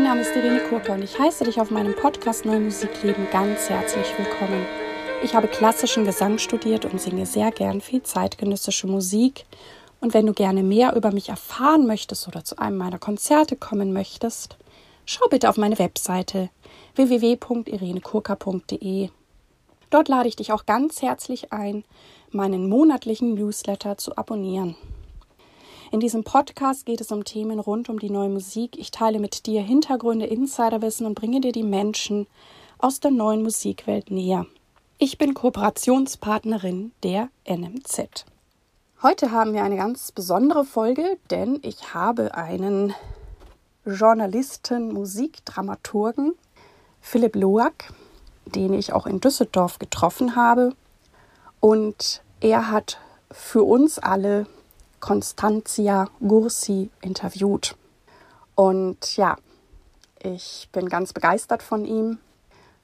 mein Name ist Irene Kurka und ich heiße dich auf meinem Podcast Neue Musikleben ganz herzlich willkommen. Ich habe klassischen Gesang studiert und singe sehr gern viel zeitgenössische Musik. Und wenn du gerne mehr über mich erfahren möchtest oder zu einem meiner Konzerte kommen möchtest, schau bitte auf meine Webseite www.irenekurka.de. Dort lade ich dich auch ganz herzlich ein, meinen monatlichen Newsletter zu abonnieren. In diesem Podcast geht es um Themen rund um die neue Musik. Ich teile mit dir Hintergründe, Insiderwissen und bringe dir die Menschen aus der neuen Musikwelt näher. Ich bin Kooperationspartnerin der NMZ. Heute haben wir eine ganz besondere Folge, denn ich habe einen Journalisten, Musikdramaturgen, Philipp Loak, den ich auch in Düsseldorf getroffen habe. Und er hat für uns alle Constantia Gursi interviewt. Und ja, ich bin ganz begeistert von ihm.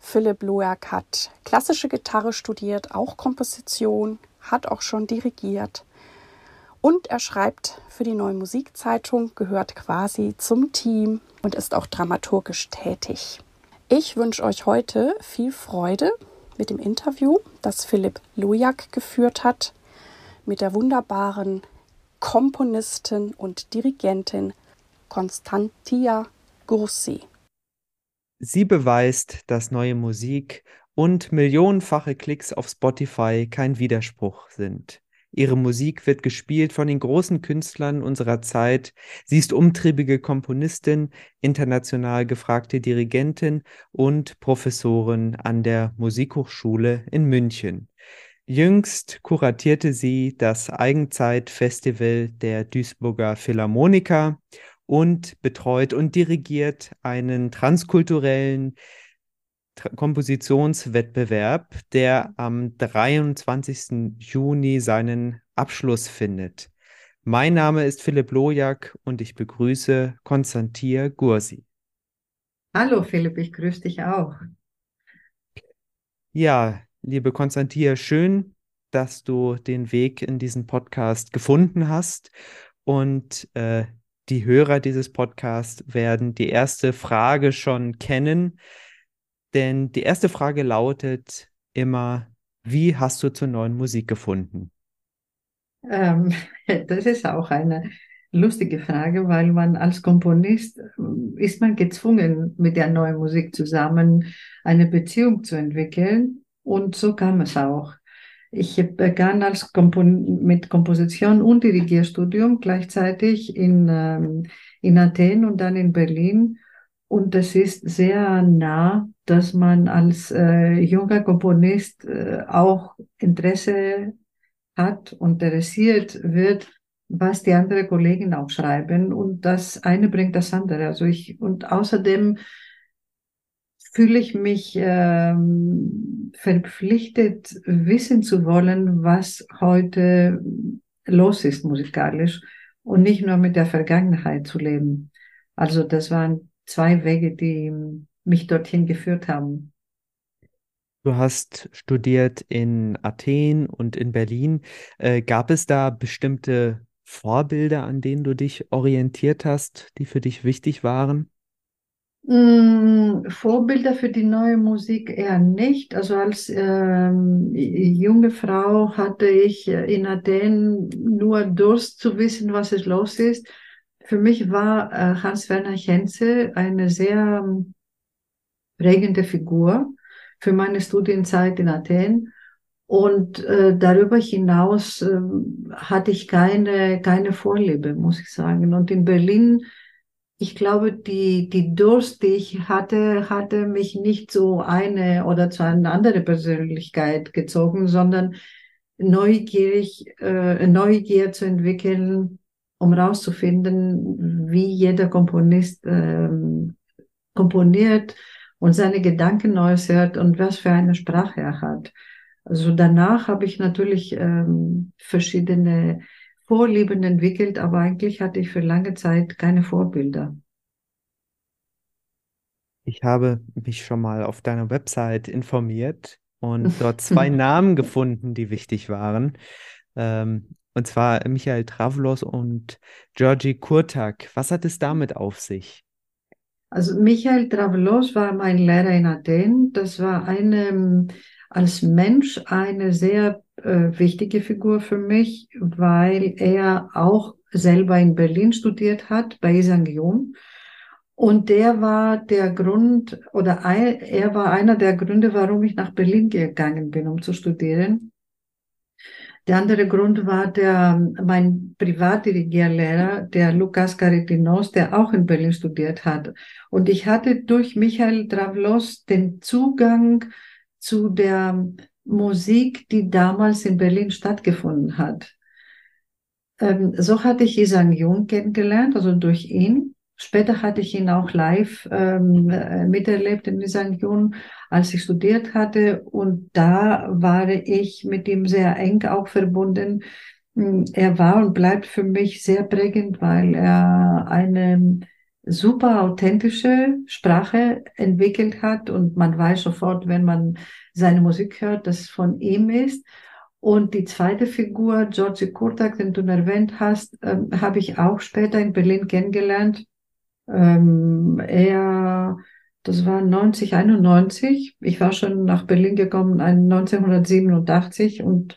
Philipp Loerk hat klassische Gitarre studiert, auch Komposition, hat auch schon dirigiert. Und er schreibt für die Neue Musikzeitung, gehört quasi zum Team und ist auch dramaturgisch tätig. Ich wünsche euch heute viel Freude mit dem Interview, das Philipp Lojak geführt hat, mit der wunderbaren Komponistin und Dirigentin Constantia Grussi. Sie beweist, dass neue Musik und millionenfache Klicks auf Spotify kein Widerspruch sind. Ihre Musik wird gespielt von den großen Künstlern unserer Zeit. Sie ist umtriebige Komponistin, international gefragte Dirigentin und Professorin an der Musikhochschule in München. Jüngst kuratierte sie das Eigenzeit-Festival der Duisburger Philharmoniker und betreut und dirigiert einen transkulturellen Kompositionswettbewerb, der am 23. Juni seinen Abschluss findet. Mein Name ist Philipp Lojak und ich begrüße Konstantin Gursi. Hallo Philipp, ich grüße dich auch. Ja, liebe Konstantia, schön, dass du den Weg in diesen Podcast gefunden hast. Und äh, die Hörer dieses Podcasts werden die erste Frage schon kennen. Denn die erste Frage lautet immer, wie hast du zur neuen Musik gefunden? Ähm, das ist auch eine lustige Frage, weil man als Komponist äh, ist man gezwungen, mit der neuen Musik zusammen eine Beziehung zu entwickeln. Und so kam es auch. Ich begann als Kompon mit Komposition und Dirigierstudium gleichzeitig in, ähm, in Athen und dann in Berlin. Und das ist sehr nah, dass man als äh, junger Komponist äh, auch Interesse hat und interessiert wird, was die anderen Kollegen auch schreiben. Und das eine bringt das andere. Also ich, und außerdem fühle ich mich ähm, verpflichtet, wissen zu wollen, was heute los ist musikalisch und nicht nur mit der Vergangenheit zu leben. Also das waren zwei Wege, die mich dorthin geführt haben. Du hast studiert in Athen und in Berlin. Äh, gab es da bestimmte Vorbilder, an denen du dich orientiert hast, die für dich wichtig waren? Mm, Vorbilder für die neue Musik eher nicht. Also als ähm, junge Frau hatte ich in Athen nur Durst zu wissen, was es los ist. Für mich war äh, Hans-Werner Henze eine sehr ähm, prägende Figur für meine Studienzeit in Athen. Und äh, darüber hinaus äh, hatte ich keine, keine Vorliebe, muss ich sagen. Und in Berlin ich glaube, die, die Durst, die ich hatte, hatte mich nicht so eine oder zu einer anderen Persönlichkeit gezogen, sondern neugierig, äh, Neugier zu entwickeln, um rauszufinden, wie jeder Komponist ähm, komponiert und seine Gedanken äußert und was für eine Sprache er hat. Also danach habe ich natürlich ähm, verschiedene Vorlieben entwickelt, aber eigentlich hatte ich für lange Zeit keine Vorbilder. Ich habe mich schon mal auf deiner Website informiert und dort zwei Namen gefunden, die wichtig waren. Ähm, und zwar Michael Travlos und Georgi Kurtak. Was hat es damit auf sich? Also Michael Travelos war mein Lehrer in Athen. Das war eine, als Mensch eine sehr äh, wichtige Figur für mich, weil er auch selber in Berlin studiert hat, bei Isang. Und der war der Grund, oder er war einer der Gründe, warum ich nach Berlin gegangen bin, um zu studieren. Der andere Grund war der, mein Privatdirigierlehrer, der Lukas Caritinos, der auch in Berlin studiert hat. Und ich hatte durch Michael Dravlos den Zugang zu der Musik, die damals in Berlin stattgefunden hat. Ähm, so hatte ich Isang Jung kennengelernt, also durch ihn. Später hatte ich ihn auch live ähm, äh, miterlebt in Isang Jung, als ich studiert hatte. Und da war ich mit ihm sehr eng auch verbunden. Hm, er war und bleibt für mich sehr prägend, weil er eine super authentische Sprache entwickelt hat und man weiß sofort, wenn man seine Musik hört, dass es von ihm ist. Und die zweite Figur, Georgi Kurtak, den du erwähnt hast, ähm, habe ich auch später in Berlin kennengelernt. Ähm, er, das war 1991. Ich war schon nach Berlin gekommen 1987 und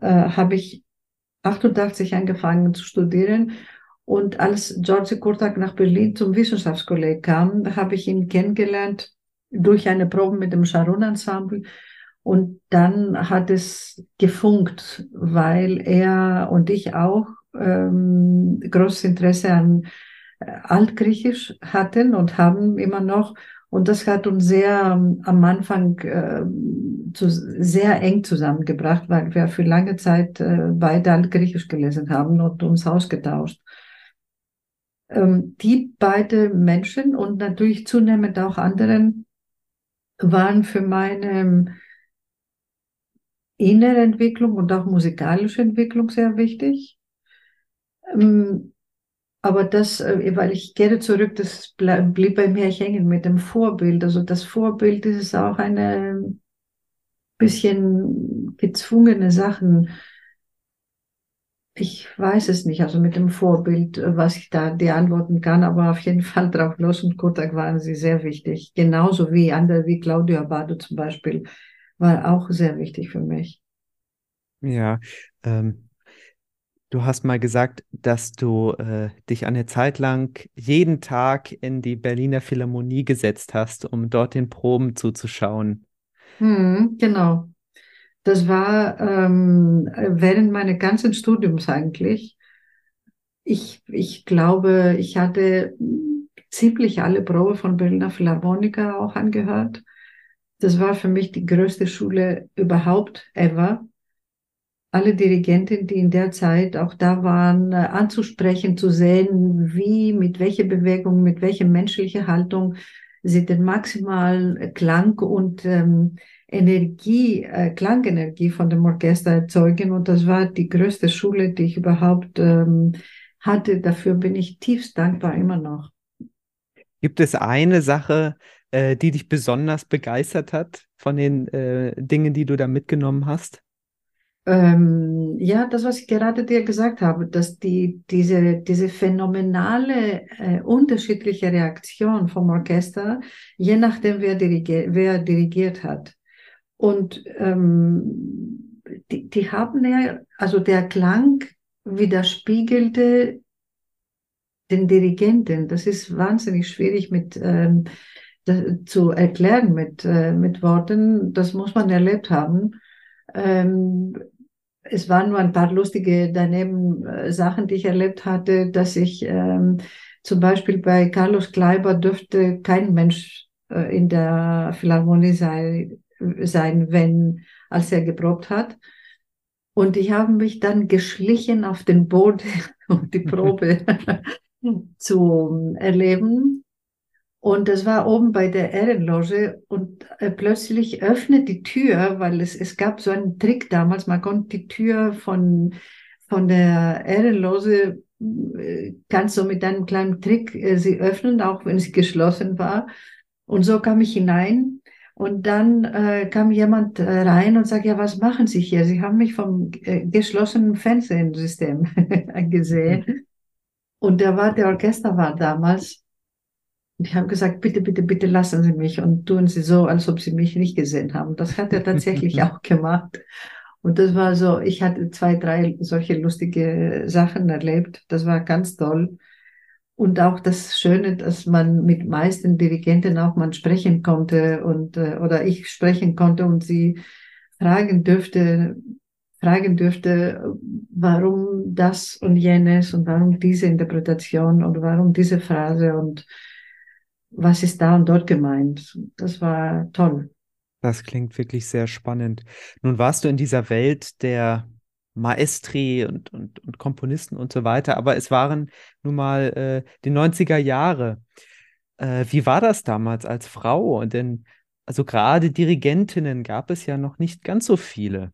äh, habe ich 88 angefangen zu studieren. Und als Georgi Kurtak nach Berlin zum Wissenschaftskolleg kam, habe ich ihn kennengelernt durch eine Probe mit dem Sharon Ensemble und dann hat es gefunkt, weil er und ich auch ähm, großes Interesse an äh, Altgriechisch hatten und haben immer noch. Und das hat uns sehr ähm, am Anfang äh, zu, sehr eng zusammengebracht, weil wir für lange Zeit äh, beide Altgriechisch gelesen haben und uns ausgetauscht. Ähm, die beiden Menschen und natürlich zunehmend auch anderen waren für meine innere Entwicklung und auch musikalische Entwicklung sehr wichtig. Ähm, aber das, äh, weil ich gehe zurück, das blieb bei mir hängen mit dem Vorbild. Also das Vorbild ist auch eine bisschen gezwungene Sachen. Ich weiß es nicht, also mit dem Vorbild, was ich da dir antworten kann, aber auf jeden Fall drauf los und Kotak waren sie sehr wichtig. Genauso wie andere, wie Claudio Abado zum Beispiel war auch sehr wichtig für mich. Ja, ähm, du hast mal gesagt, dass du äh, dich eine Zeit lang jeden Tag in die Berliner Philharmonie gesetzt hast, um dort den Proben zuzuschauen. Hm, genau. Das war ähm, während meines ganzen Studiums eigentlich. Ich, ich glaube, ich hatte ziemlich alle Proben von Berliner Philharmoniker auch angehört. Das war für mich die größte Schule überhaupt ever. Alle Dirigenten, die in der Zeit auch da waren, anzusprechen, zu sehen, wie, mit welcher Bewegung, mit welcher menschlichen Haltung sie den maximalen Klang und ähm, Energie, äh, Klangenergie von dem Orchester erzeugen. Und das war die größte Schule, die ich überhaupt ähm, hatte. Dafür bin ich tiefst dankbar immer noch. Gibt es eine Sache, äh, die dich besonders begeistert hat von den äh, Dingen, die du da mitgenommen hast? Ähm, ja, das, was ich gerade dir gesagt habe, dass die, diese, diese phänomenale äh, unterschiedliche Reaktion vom Orchester, je nachdem, wer, dirigi wer dirigiert hat. Und ähm, die, die haben ja, also der Klang widerspiegelte den Dirigenten. Das ist wahnsinnig schwierig mit ähm, zu erklären mit, äh, mit Worten, das muss man erlebt haben. Ähm, es waren nur ein paar lustige daneben äh, Sachen, die ich erlebt hatte, dass ich ähm, zum Beispiel bei Carlos Kleiber dürfte kein Mensch äh, in der Philharmonie sei, sein, wenn, als er geprobt hat. Und ich habe mich dann geschlichen auf den Boden, um die Probe zu erleben. Und das war oben bei der Ehrenloge und äh, plötzlich öffnet die Tür, weil es, es gab so einen Trick damals, man konnte die Tür von, von der Ehrenloge äh, ganz so mit einem kleinen Trick äh, sie öffnen, auch wenn sie geschlossen war. Und so kam ich hinein und dann äh, kam jemand äh, rein und sagte, ja, was machen Sie hier? Sie haben mich vom äh, geschlossenen Fernsehsystem gesehen. Und der war, der Orchester war damals Und ich habe gesagt, bitte, bitte, bitte lassen Sie mich und tun Sie so, als ob Sie mich nicht gesehen haben. Das hat er tatsächlich auch gemacht. Und das war so, ich hatte zwei, drei solche lustige Sachen erlebt. Das war ganz toll. Und auch das Schöne, dass man mit meisten Dirigenten auch mal sprechen konnte und, äh, oder ich sprechen konnte und sie fragen dürfte, fragen dürfte, warum das und jenes und warum diese Interpretation und warum diese Phrase und was ist da und dort gemeint. Das war toll. Das klingt wirklich sehr spannend. Nun warst du in dieser Welt der Maestri und, und, und Komponisten und so weiter, aber es waren nun mal äh, die 90er Jahre. Äh, wie war das damals als Frau? Und denn, also gerade Dirigentinnen gab es ja noch nicht ganz so viele.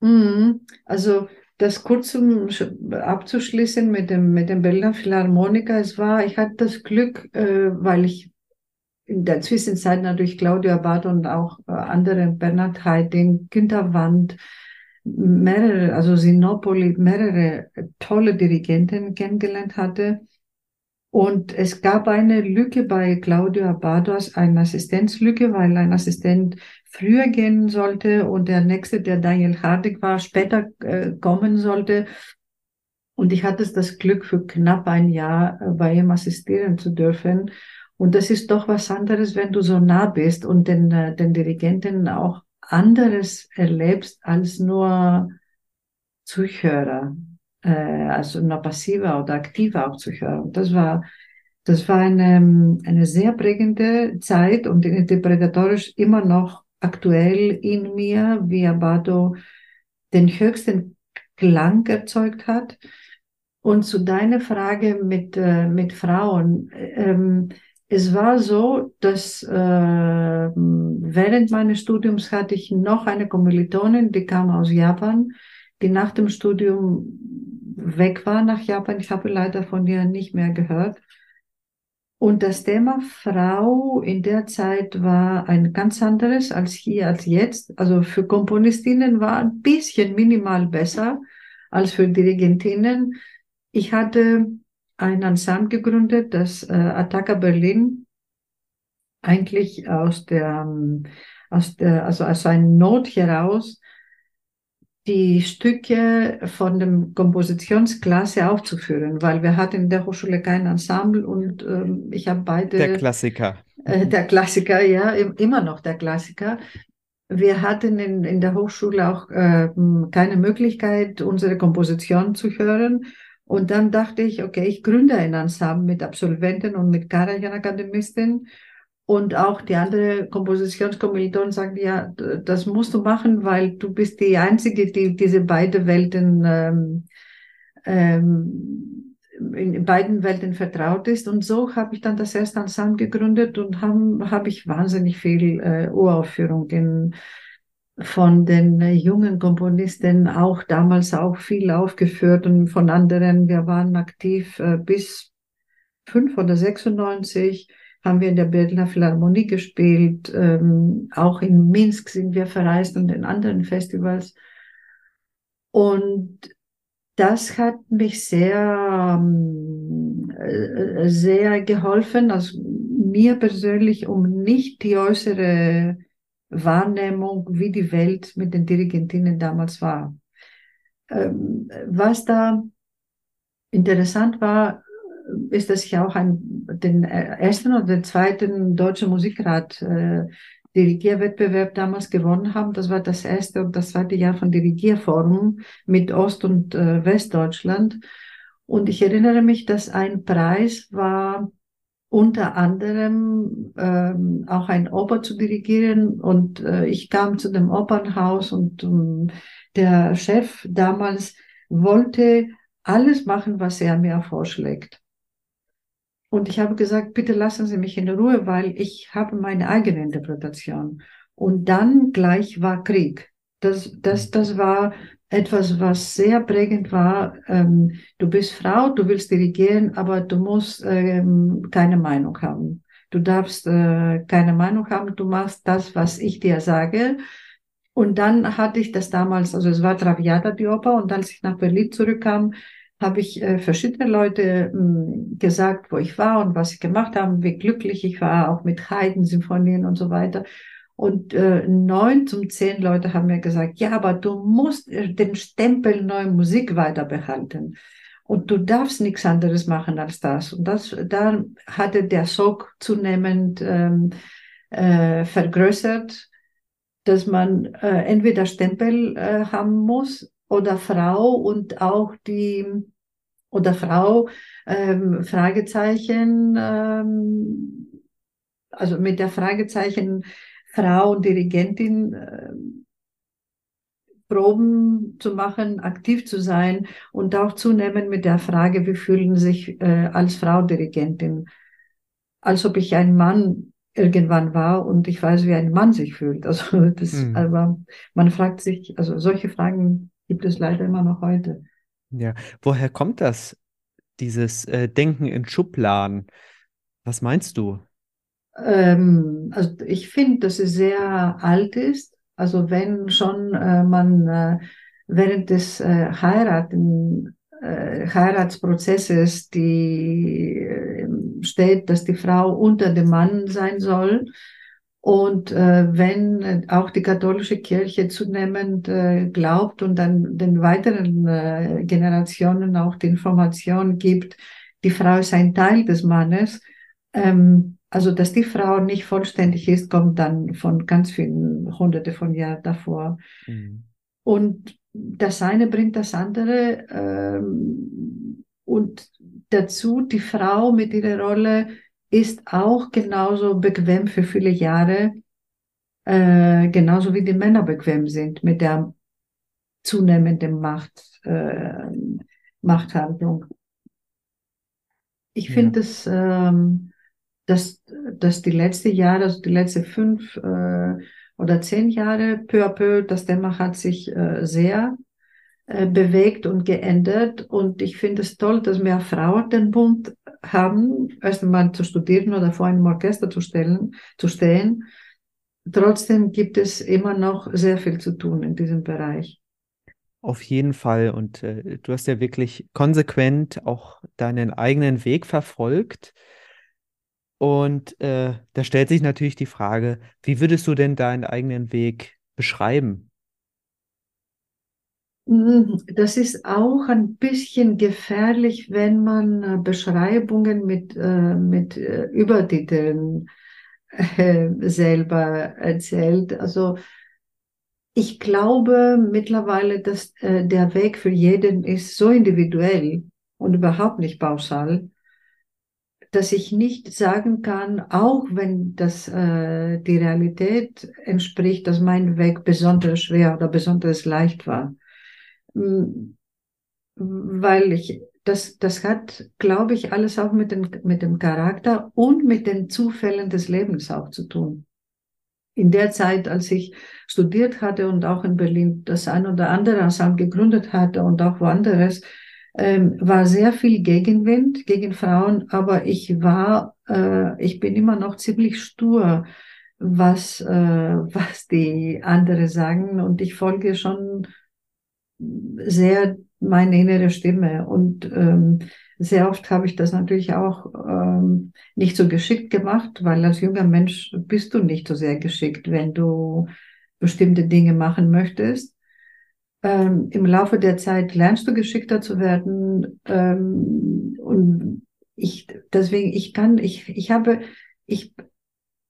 Mhm. Also das kurz um abzuschließen mit dem, mit dem Berliner Philharmoniker, es war, ich hatte das Glück, äh, weil ich in der Zwischenzeit natürlich Claudio Abado und auch äh, andere, Bernhard Heiding, Günter Wand, mehrere, also Sinopoli, mehrere tolle Dirigenten kennengelernt hatte. Und es gab eine Lücke bei Claudio Abado als eine Assistenzlücke, weil ein Assistent früher gehen sollte und der nächste, der Daniel Hardig war, später äh, kommen sollte. Und ich hatte das Glück, für knapp ein Jahr äh, bei ihm assistieren zu dürfen. Und das ist doch was anderes, wenn du so nah bist und den, äh, den Dirigenten auch anderes erlebst als nur Zuhörer, äh, also nur passiver oder aktiver auch Zuhörer. Und das war, das war eine, eine sehr prägende Zeit und interpretatorisch immer noch aktuell in mir, wie Abado den höchsten Klang erzeugt hat. Und zu deiner Frage mit, äh, mit Frauen, ähm, es war so, dass äh, während meines Studiums hatte ich noch eine Kommilitonin, die kam aus Japan, die nach dem Studium weg war nach Japan. Ich habe leider von ihr nicht mehr gehört. Und das Thema Frau in der Zeit war ein ganz anderes als hier, als jetzt. Also für Komponistinnen war ein bisschen minimal besser als für Dirigentinnen. Ich hatte ein Ensemble gegründet, das äh, Attacker Berlin eigentlich aus der, ähm, aus der, also aus einer Not heraus die Stücke von dem Kompositionsklasse aufzuführen, weil wir hatten in der Hochschule kein Ensemble und ähm, ich habe beide. Der Klassiker. Äh, der Klassiker, ja, immer noch der Klassiker. Wir hatten in, in der Hochschule auch äh, keine Möglichkeit, unsere Komposition zu hören. Und dann dachte ich, okay, ich gründe ein Ensemble mit Absolventen und mit Karajan-Akademisten. Und auch die andere Kompositionskommilitonen sagen, ja, das musst du machen, weil du bist die Einzige, die diese beiden Welten, ähm, ähm, in beiden Welten vertraut ist. Und so habe ich dann das erste Ensemble gegründet und habe hab ich wahnsinnig viel äh, Uraufführungen von den äh, jungen Komponisten auch damals auch viel aufgeführt und von anderen. Wir waren aktiv äh, bis fünf oder 96 haben wir in der Berliner Philharmonie gespielt. Ähm, auch in Minsk sind wir verreist und in anderen Festivals. Und das hat mich sehr, ähm, äh, sehr geholfen, also mir persönlich, um nicht die äußere Wahrnehmung, wie die Welt mit den Dirigentinnen damals war. Ähm, was da interessant war, ist, dass ich auch ein, den ersten oder den zweiten deutschen Musikrat äh, Dirigierwettbewerb damals gewonnen habe. Das war das erste und das zweite Jahr von Dirigierforum mit Ost- und äh, Westdeutschland. Und ich erinnere mich, dass ein Preis war unter anderem ähm, auch ein Oper zu dirigieren. Und äh, ich kam zu dem Opernhaus und ähm, der Chef damals wollte alles machen, was er mir vorschlägt. Und ich habe gesagt, bitte lassen Sie mich in Ruhe, weil ich habe meine eigene Interpretation. Und dann gleich war Krieg. Das, das, das war etwas, was sehr prägend war. Ähm, du bist Frau, du willst dirigieren, aber du musst ähm, keine Meinung haben. Du darfst äh, keine Meinung haben, du machst das, was ich dir sage. Und dann hatte ich das damals, also es war Traviata, die Oper, und als ich nach Berlin zurückkam, habe ich äh, verschiedene Leute mh, hm, gesagt, wo ich war und was ich gemacht habe, wie glücklich ich war, auch mit Haydn-Symphonien und so weiter. Und äh, neun zum zehn Leute haben mir gesagt, ja, aber du musst äh, den Stempel neue Musik weiter behalten. Und du darfst nichts anderes machen als das. Und das, da hatte der Sog zunehmend ähm, äh, vergrößert, dass man äh, entweder Stempel äh, haben muss oder Frau und auch die oder Frau ähm, Fragezeichen, ähm, also mit der Fragezeichen Frau und Dirigentin äh, Proben zu machen, aktiv zu sein und auch zunehmend mit der Frage, wie fühlen sich äh, als Frau Dirigentin, als ob ich ein Mann irgendwann war und ich weiß, wie ein Mann sich fühlt. Also das, mhm. aber man fragt sich, also solche Fragen gibt es leider immer noch heute. Ja, woher kommt das, dieses äh, Denken in Schubladen? Was meinst du? Ähm, also ich finde, dass es sehr alt ist. Also wenn schon äh, man äh, während des äh, Heiraten, äh, Heiratsprozesses die äh, steht, dass die Frau unter dem Mann sein soll. Und äh, wenn auch die katholische Kirche zunehmend glaubt und dann den weiteren Generationen auch die Information gibt, die Frau ist ein Teil des Mannes, ähm, also, dass die Frau nicht vollständig ist, kommt dann von ganz vielen Hunderte von Jahren davor. Mhm. Und das eine bringt das andere. Ähm, und dazu, die Frau mit ihrer Rolle ist auch genauso bequem für viele Jahre, äh, genauso wie die Männer bequem sind mit der zunehmenden Macht, äh, Machthandlung. Ich ja. finde es ähm, dass, dass die letzten Jahre, also die letzten fünf äh, oder zehn Jahre, peu à peu, das Thema hat sich äh, sehr äh, bewegt und geändert. Und ich finde es toll, dass mehr Frauen den Bund haben, erst einmal zu studieren oder vor einem Orchester zu, stellen, zu stehen. Trotzdem gibt es immer noch sehr viel zu tun in diesem Bereich. Auf jeden Fall. Und äh, du hast ja wirklich konsequent auch deinen eigenen Weg verfolgt. Und äh, da stellt sich natürlich die Frage, wie würdest du denn deinen eigenen Weg beschreiben? Hm, das ist auch ein bisschen gefährlich, wenn man äh, Beschreibungen mit, äh, mit äh, Übertiteln äh, selber erzählt. Also ich glaube mittlerweile, dass äh, der Weg für jeden ist so individuell und überhaupt nicht pauschal, dass ich nicht sagen kann, auch wenn das äh, die Realität entspricht, dass mein Weg besonders schwer oder besonders leicht war. Hm, weil ich, das, das hat, glaube ich, alles auch mit dem, mit dem Charakter und mit den Zufällen des Lebens auch zu tun. In der Zeit, als ich studiert hatte und auch in Berlin das ein oder andere Ensemble gegründet hatte und auch woanders, ähm, war sehr viel Gegenwind gegen Frauen, aber ich war, äh, ich bin immer noch ziemlich stur, was, äh, was die anderen sagen. Und ich folge schon sehr meine innere Stimme. Und ähm, sehr oft habe ich das natürlich auch ähm, nicht so geschickt gemacht, weil als junger Mensch bist du nicht so sehr geschickt, wenn du bestimmte Dinge machen möchtest ähm, im Laufe der Zeit lernst du geschickter zu werden. Ähm, und ich, deswegen, ich kann, ich, ich habe, ich,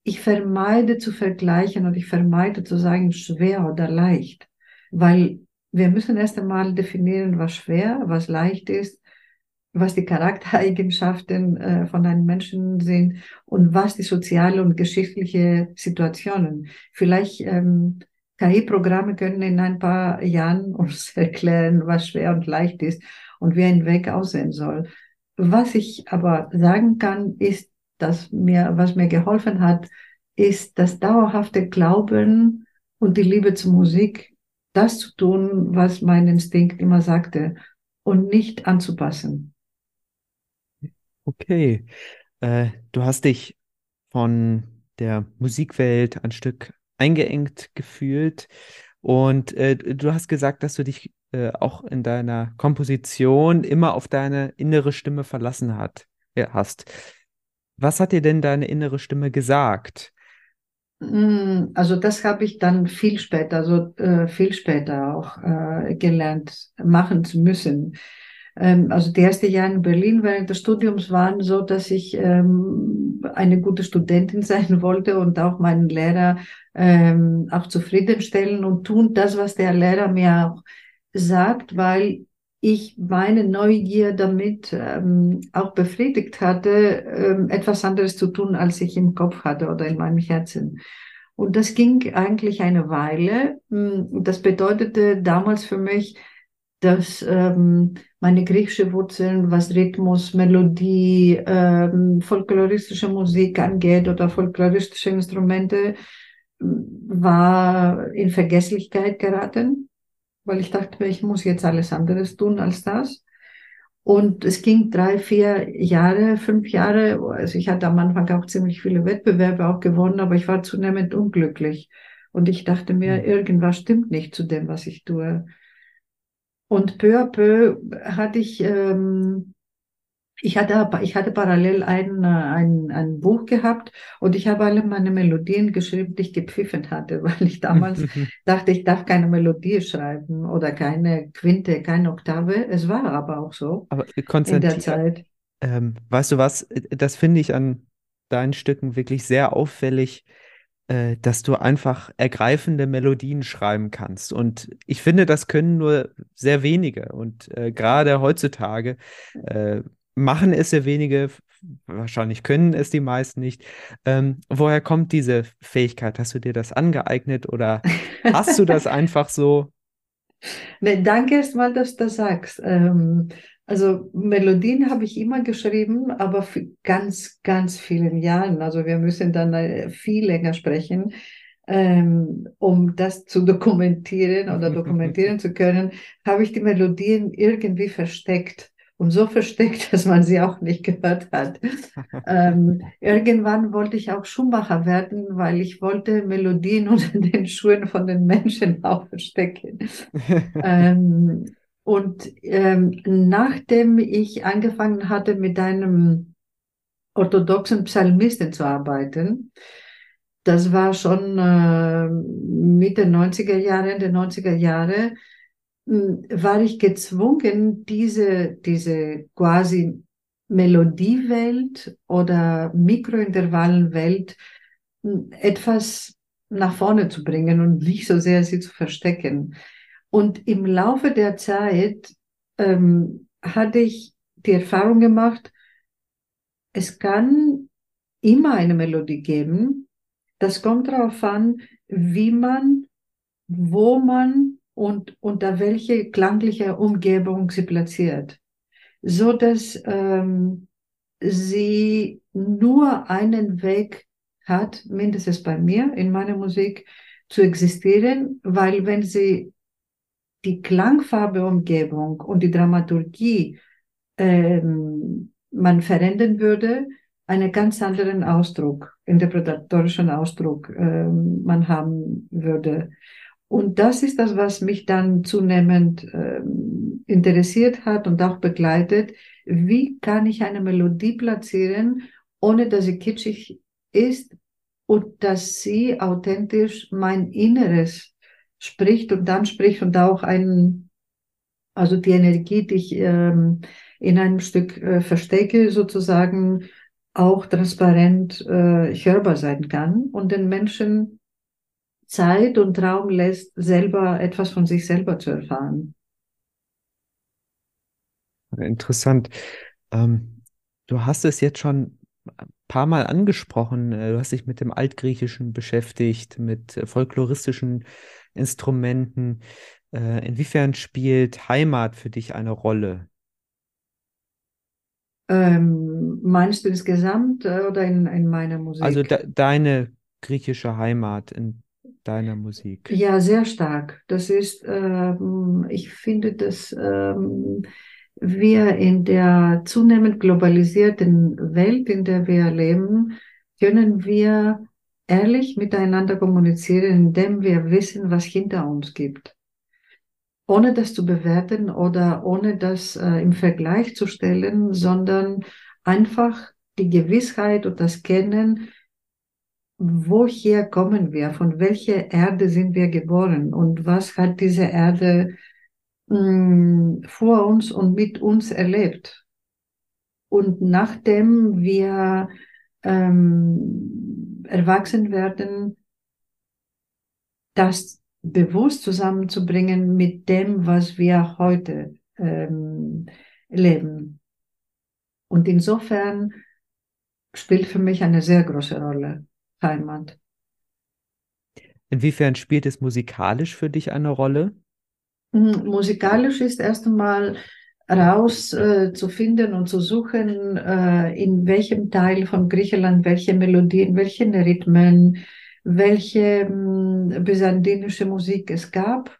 ich vermeide zu vergleichen und ich vermeide zu sagen schwer oder leicht, weil wir müssen erst einmal definieren, was schwer, was leicht ist, was die Charaktereigenschaften äh, von einem Menschen sind und was die soziale und geschichtliche Situationen. Vielleicht ähm, KI-Programme können in ein paar Jahren uns erklären, was schwer und leicht ist und wie ein Weg aussehen soll. Was ich aber sagen kann, ist, dass mir, was mir geholfen hat, ist das dauerhafte Glauben und die Liebe zur Musik, das zu tun, was mein Instinkt immer sagte und nicht anzupassen. Okay, äh, du hast dich von der Musikwelt ein Stück eingeengt gefühlt. Und äh, du hast gesagt, dass du dich äh, auch in deiner Komposition immer auf deine innere Stimme verlassen hat, ja, hast. Was hat dir denn deine innere Stimme gesagt? Mm, also das habe ich dann viel später, also äh, viel später auch äh, gelernt, machen zu müssen. Ähm, also die ersten Jahre in Berlin während des Studiums waren so, dass ich ähm, eine gute Studentin sein wollte und auch meinen Lehrer ähm, auch zufriedenstellen und tun das, was der Lehrer mir auch sagt, weil ich meine Neugier damit ähm, auch befriedigt hatte, ähm, etwas anderes zu tun, als ich im Kopf hatte oder in meinem Herzen. Und das ging eigentlich eine Weile. Hm, das bedeutete damals für mich, dass ähm, meine griechische Wurzeln, was Rhythmus, Melodie, ähm, folkloristische Musik angeht oder folkloristische Instrumente, war in Vergesslichkeit geraten weil ich dachte, ich muss jetzt alles anderes tun als das. Und es ging drei, vier Jahre, fünf Jahre. Also ich hatte am Anfang auch ziemlich viele Wettbewerbe auch gewonnen, aber ich war zunehmend unglücklich. Und ich dachte mir, hm. irgendwas stimmt nicht zu dem, was ich tue. Und peu à peu hatte ich ähm, ich hatte, ich hatte parallel ein, ein, ein Buch gehabt und ich habe alle meine Melodien geschrieben, die ich gepfiffen hatte, weil ich damals dachte, ich darf keine Melodie schreiben oder keine Quinte, keine Oktave. Es war aber auch so aber in der Zeit. Ähm, weißt du was, das finde ich an deinen Stücken wirklich sehr auffällig, äh, dass du einfach ergreifende Melodien schreiben kannst. Und ich finde, das können nur sehr wenige. Und äh, gerade heutzutage äh, machen es sehr wenige, wahrscheinlich können es die meisten nicht. Ähm, woher kommt diese Fähigkeit? Hast du dir das angeeignet oder hast du das einfach so? Nee, danke erstmal, dass du das sagst. Ähm, also Melodien habe ich immer geschrieben, aber für ganz, ganz vielen Jahren. Also wir müssen dann äh, viel länger sprechen. Ähm, um das zu dokumentieren oder dokumentieren zu können, habe ich die Melodien irgendwie versteckt und so versteckt, dass man sie auch nicht gehört hat. ähm, irgendwann wollte ich auch Schuhmacher werden, weil ich wollte Melodien unter den Schuhen von den Menschen auch verstecken. ähm, und ähm, nachdem ich angefangen hatte, mit einem orthodoxen Psalmisten zu arbeiten, das war schon äh, Mitte 90er Jahre, Ende 90er Jahre, war ich gezwungen, diese, diese quasi Melodiewelt oder Mikrointervallenwelt hm, etwas nach vorne zu bringen und nicht so sehr sie zu verstecken. Und im Laufe der Zeit ähm, hatte ich die Erfahrung gemacht, es kann immer eine Melodie geben. Das kommt darauf an, wie man, wo man und unter welche klangliche Umgebung sie platziert, so dass ähm, sie nur einen Weg hat, mindestens bei mir in meiner Musik, zu existieren, weil wenn sie die Klangfarbe Umgebung und die Dramaturgie ähm, man verändern würde, einen ganz anderen Ausdruck, interpretatorischen Ausdruck ähm, man haben würde. Und das ist das, was mich dann zunehmend äh, interessiert hat und auch begleitet. Wie kann ich eine Melodie platzieren, ohne dass sie kitschig ist und dass sie authentisch mein Inneres spricht und dann spricht und auch ein, also die Energie, die ich ähm, in einem Stück äh, verstecke, sozusagen auch transparent äh, hörbar sein kann und den Menschen Zeit und Raum lässt, selber etwas von sich selber zu erfahren. Interessant. Ähm, du hast es jetzt schon ein paar Mal angesprochen. Äh, du hast dich mit dem Altgriechischen beschäftigt, mit äh, folkloristischen Instrumenten. Äh, inwiefern spielt Heimat für dich eine Rolle? Ähm, meinst du insgesamt oder in, in meiner Musik? Also de deine griechische Heimat in deiner Musik? Ja, sehr stark. Das ist, ähm, ich finde, dass ähm, wir in der zunehmend globalisierten Welt, in der wir leben, können wir ehrlich miteinander kommunizieren, indem wir wissen, was hinter uns gibt. ohne das zu bewerten oder ohne das äh, im Vergleich zu stellen, sondern einfach die Gewissheit und das Kennen, woher kommen wir, von welcher Erde sind wir geboren und was hat diese Erde mh, mm, vor uns und mit uns erlebt. Und nachdem wir ähm, erwachsen werden, das bewusst zusammenzubringen mit dem, was wir heute ähm, leben. Und insofern spielt für mich eine sehr große Rolle Heimat. Inwiefern spielt es musikalisch für dich eine Rolle? Hm, musikalisch ist erst einmal raus äh, zu finden und zu suchen, äh, in welchem Teil von Griechenland welche Melodien, welche Rhythmen, welche äh, byzantinische Musik es gab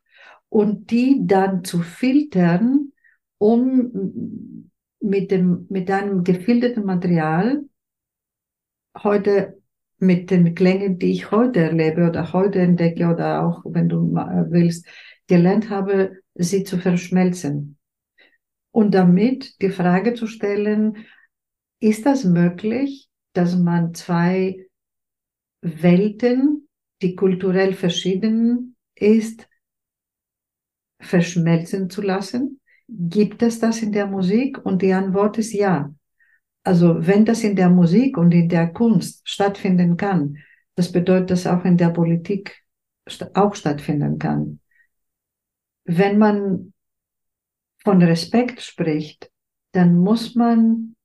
und die dann zu filtern, um mit, dem, mit einem gefilterten Material heute mit den Klängen, die ich heute erlebe oder heute entdecke oder auch, wenn du willst, gelernt habe, sie zu verschmelzen. Und damit die Frage zu stellen, ist das möglich, dass man zwei Welten, die kulturell verschieden ist, verschmelzen zu lassen? Gibt es das in der Musik? Und die Antwort ist ja. Also wenn das in der Musik und in der Kunst stattfinden kann, das bedeutet, dass auch in der Politik auch stattfinden kann. Wenn man von Respekt spricht, dann muss man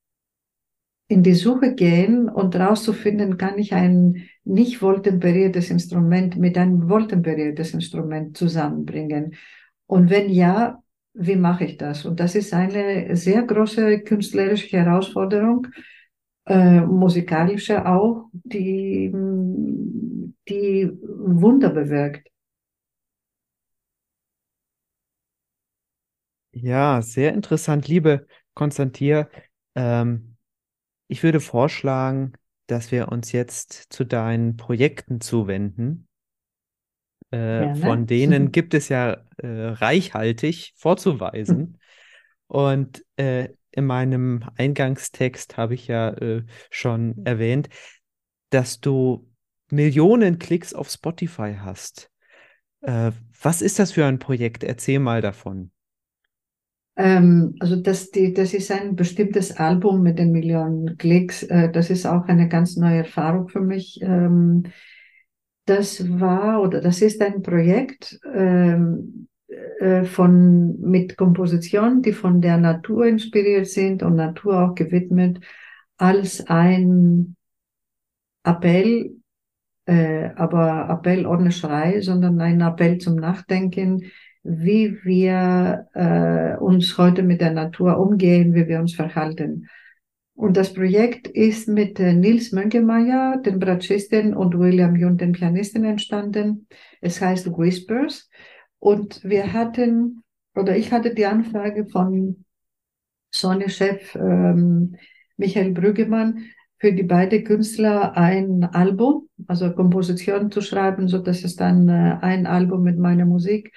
in die Suche gehen und rauszufinden, kann ich ein nicht wohltemperiertes Instrument mit einem wohltemperiertes Instrument zusammenbringen. Und wenn ja, wie mache ich das? Und das ist eine sehr große künstlerische Herausforderung, äh, musikalische auch, die, die Wunder bewirkt. Ja, sehr interessant, liebe Konstantin. Ähm, ich würde vorschlagen, dass wir uns jetzt zu deinen Projekten zuwenden. Äh, von denen gibt es ja äh, reichhaltig vorzuweisen. Und äh, in meinem Eingangstext habe ich ja äh, schon erwähnt, dass du Millionen Klicks auf Spotify hast. Äh, was ist das für ein Projekt? Erzähl mal davon. Ähm, also das, die, das ist ein bestimmtes Album mit den Millionen Klicks. Das ist auch eine ganz neue Erfahrung für mich. Ähm, das war oder das ist ein Projekt ähm, äh, von, mit Kompositionen, die von der Natur inspiriert sind und Natur auch gewidmet, als ein Appell, äh, aber Appell ohne Schrei, sondern ein Appell zum Nachdenken, wie wir äh, uns heute mit der Natur umgehen, wie wir uns verhalten. Und das Projekt ist mit äh, Nils Mönkemeyer, dem Bratschisten, und William Jung, dem Pianisten, entstanden. Es heißt Whispers. Und wir hatten, oder ich hatte die Anfrage von Sony-Chef ähm, Michael Brüggemann, für die beiden Künstler ein Album, also Komposition zu schreiben, so dass es dann äh, ein Album mit meiner Musik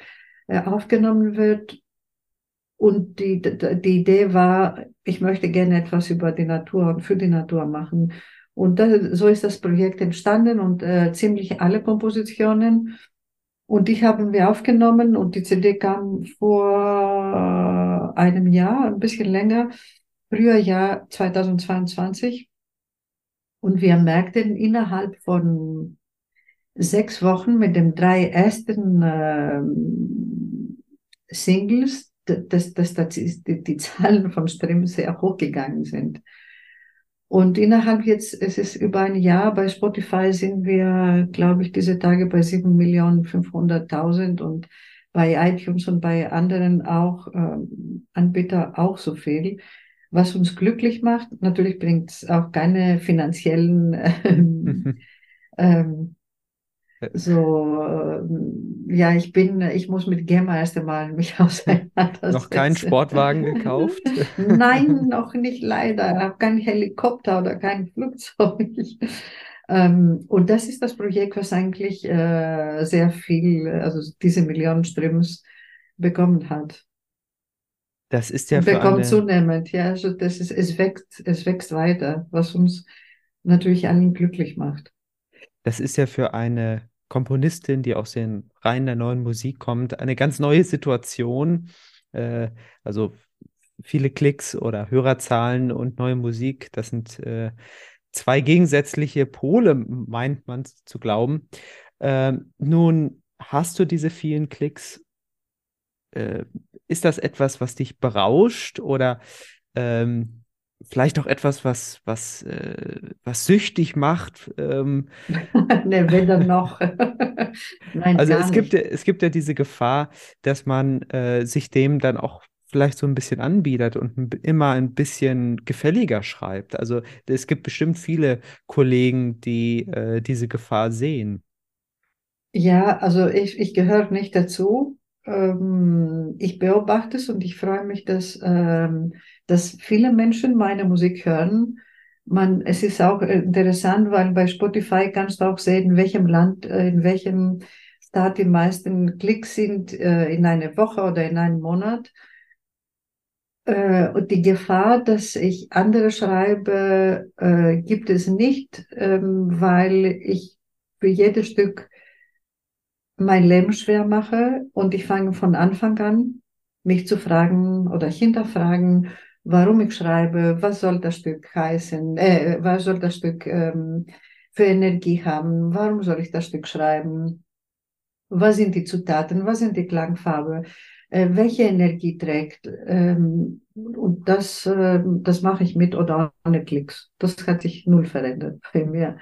äh, aufgenommen wird. Und die, die Idee war, ich möchte gerne etwas über die Natur und für die Natur machen. Und das, so ist das Projekt entstanden und äh, ziemlich alle Kompositionen. Und die haben wir aufgenommen und die CD kam vor einem Jahr, ein bisschen länger, Frühjahr 2022. Und wir merkten innerhalb von sechs Wochen mit den drei ersten äh, Singles, dass, dass, dass die, die Zahlen vom Stream sehr hoch gegangen sind. Und innerhalb jetzt, es ist über ein Jahr, bei Spotify sind wir, glaube ich, diese Tage bei 7.500.000 und bei iTunes und bei anderen auch ähm, Anbieter auch so viel. Was uns glücklich macht, natürlich bringt es auch keine finanziellen ähm, ähm, so, ähm, ja, ich bin, ich muss mit Gemma erst einmal mich auseinandersetzen. Noch keinen Sportwagen gekauft? Nein, noch nicht leider. Auch kein Helikopter oder kein Flugzeug. Ähm, und das ist das Projekt, was eigentlich äh, sehr viel, also diese Millionen Streams bekommen hat. Das ist ja bekommt eine, zunehmend, ja, also das ist, es wächst, es wächst weiter, was uns natürlich allen glücklich macht. Das ist ja für eine Komponistin, die aus den Reihen der neuen Musik kommt, eine ganz neue Situation. Äh, also viele Klicks oder Hörerzahlen und neue Musik, das sind äh, zwei gegensätzliche Pole, meint man zu glauben. Ähm, nun hast du diese vielen Klicks. Äh, ist das etwas, was dich berauscht oder ähm, vielleicht auch etwas, was, was, äh, was süchtig macht? Ähm, Ne, weder noch. Nein, also es gibt ja, es gibt ja diese Gefahr, dass man äh, sich dem dann auch vielleicht so ein bisschen anbietet und immer ein bisschen gefälliger schreibt. Also es gibt bestimmt viele Kollegen, die äh, diese Gefahr sehen. Ja, also ich, ich gehöre nicht dazu. Ähm, ich beobachte es und ich freue mich, dass, ähm, dass viele Menschen meine Musik hören. Man, es ist auch interessant, weil bei Spotify kannst du auch sehen, in welchem Land, äh, in welchem Staat die meisten Klicks sind, äh, in einer Woche oder in einem Monat. Äh, und die Gefahr, dass ich andere schreibe, gibt es nicht, ähm, weil ich für jedes Stück mein Leben schwer mache und ich fange von Anfang an, mich zu fragen oder hinterfragen, warum ich schreibe, was soll das Stück heißen, äh, was soll das Stück ähm, für Energie haben, warum soll ich das Stück schreiben, was sind die Zutaten, was sind die Klangfarbe, äh, welche Energie trägt. Ähm, und das, äh, das mache ich mit oder ohne Klicks. Das hat sich null verändert bei mir.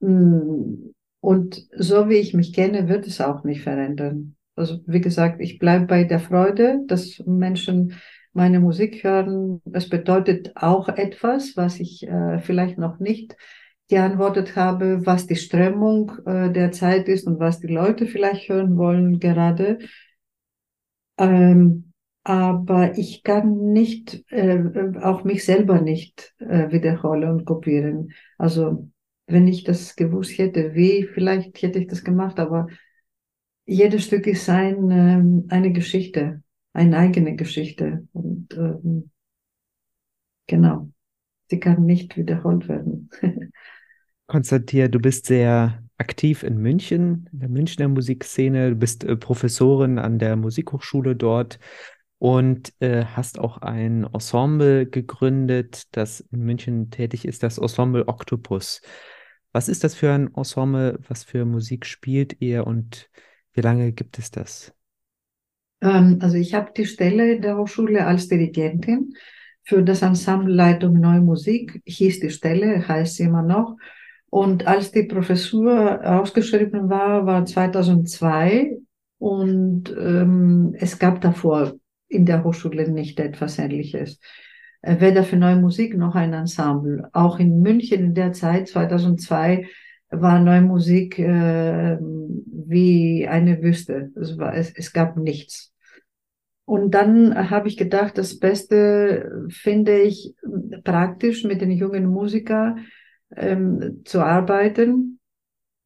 Mm, Und so wie ich mich kenne, wird es auch nicht verändern. Also wie gesagt, ich bleibe bei der Freude, dass Menschen meine Musik hören. Es bedeutet auch etwas, was ich äh, vielleicht noch nicht geantwortet habe, was die Strömung äh, der Zeit ist und was die Leute vielleicht hören wollen gerade. Ähm, aber ich kann nicht, äh, auch mich selber nicht äh, wiederholen und kopieren. Also wenn ich das gewusst hätte, wie, vielleicht hätte ich das gemacht, aber jedes Stück ist ein, ähm, eine Geschichte, eine eigene Geschichte. Und ähm, genau, sie kann nicht wiederholt werden. Konstantin, du bist sehr aktiv in München, in der Münchner Musikszene. Du bist äh, Professorin an der Musikhochschule dort und äh, hast auch ein Ensemble gegründet, das in München tätig ist, das Ensemble Octopus. Was ist das für ein Ensemble? Was für Musik spielt ihr und wie lange gibt es das? Ähm, also ich habe die Stelle in der Hochschule als Dirigentin für das Ensemble Leitung Neue Musik, hieß die Stelle, heißt sie immer noch. Und als die Professur ausgeschrieben war, war 2002 und ähm, es gab davor in der Hochschule nicht etwas Ähnliches. Äh, weder für Neue Musik noch ein Ensemble. Auch in München in der Zeit, 2002, war Neue Musik äh, wie eine Wüste. Es, war, es, es gab nichts. Und dann habe ich gedacht, das Beste finde ich praktisch mit den jungen Musikern ähm, zu arbeiten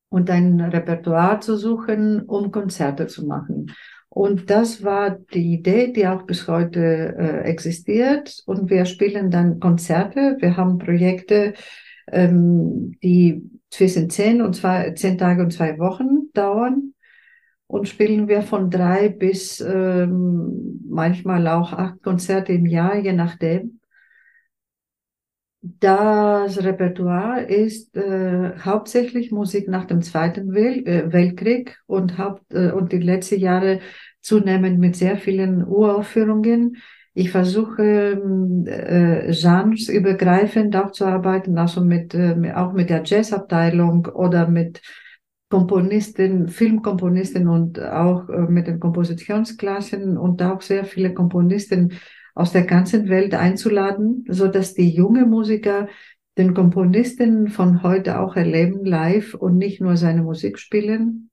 und ein Repertoire zu suchen, um Konzerte zu machen. Und das war die Idee, die auch bis heute äh, existiert. Und wir spielen dann Konzerte. Wir haben Projekte, ähm, die zwischen zehn und zwei, zehn Tage und zwei Wochen dauern. Und spielen wir von drei bis ähm, manchmal auch acht Konzerte im Jahr, je nachdem. Das Repertoire ist äh, hauptsächlich Musik nach dem Zweiten Wel äh, Weltkrieg und, haupt, äh, und die letzten Jahre zunehmend mit sehr vielen Uraufführungen. Ich versuche äh, Genres übergreifend auch zu arbeiten, also mit, äh, auch mit der Jazzabteilung oder mit Komponisten, Filmkomponisten und auch äh, mit den Kompositionsklassen und auch sehr viele Komponisten aus der ganzen Welt einzuladen, so dass die junge Musiker den Komponisten von heute auch erleben live und nicht nur seine Musik spielen.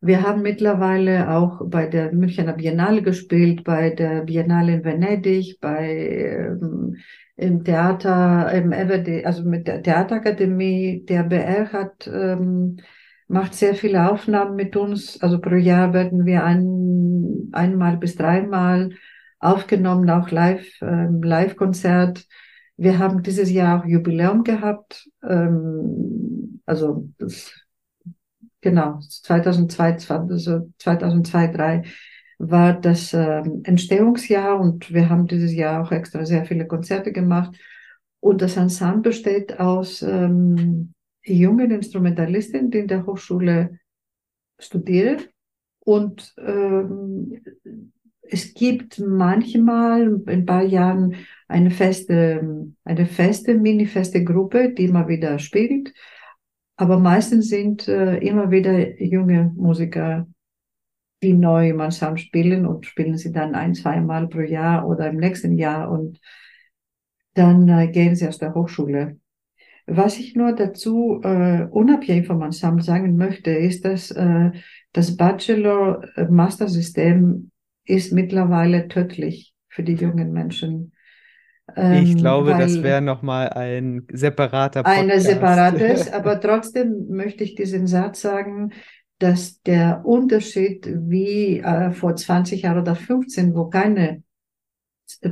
Wir haben mittlerweile auch bei der Münchner Biennale gespielt, bei der Biennale in Venedig, bei ähm, im Theater, im Everde, also mit der Theaterakademie. Der BR hat ähm, macht sehr viele Aufnahmen mit uns. Also pro Jahr werden wir ein, einmal bis dreimal aufgenommen, auch live, ähm, Live-Konzert. Wir haben dieses Jahr auch Jubiläum gehabt. Ähm, also das, genau, 2002, also 2002, 2003 war das ähm, Entstehungsjahr und wir haben dieses Jahr auch extra sehr viele Konzerte gemacht. Und das Ensemble besteht aus ähm, jungen Instrumentalistinnen, die in der Hochschule studieren. Und ähm, es gibt manchmal in ein paar Jahren eine feste, eine feste, mini-feste Gruppe, die immer wieder spielt. Aber meistens sind äh, immer wieder junge Musiker, die neu im Ensemble spielen und spielen sie dann ein, zweimal pro Jahr oder im nächsten Jahr und dann äh, gehen sie aus der Hochschule. Was ich nur dazu, äh, unabhängig vom Ensemble sagen möchte, ist, dass äh, das Bachelor-Master-System ist mittlerweile tödlich für die jungen Menschen. Ähm, ich glaube, das wäre nochmal ein separater Podcast. Eine separates, aber trotzdem möchte ich diesen Satz sagen, dass der Unterschied wie äh, vor 20 Jahren oder 15, wo keine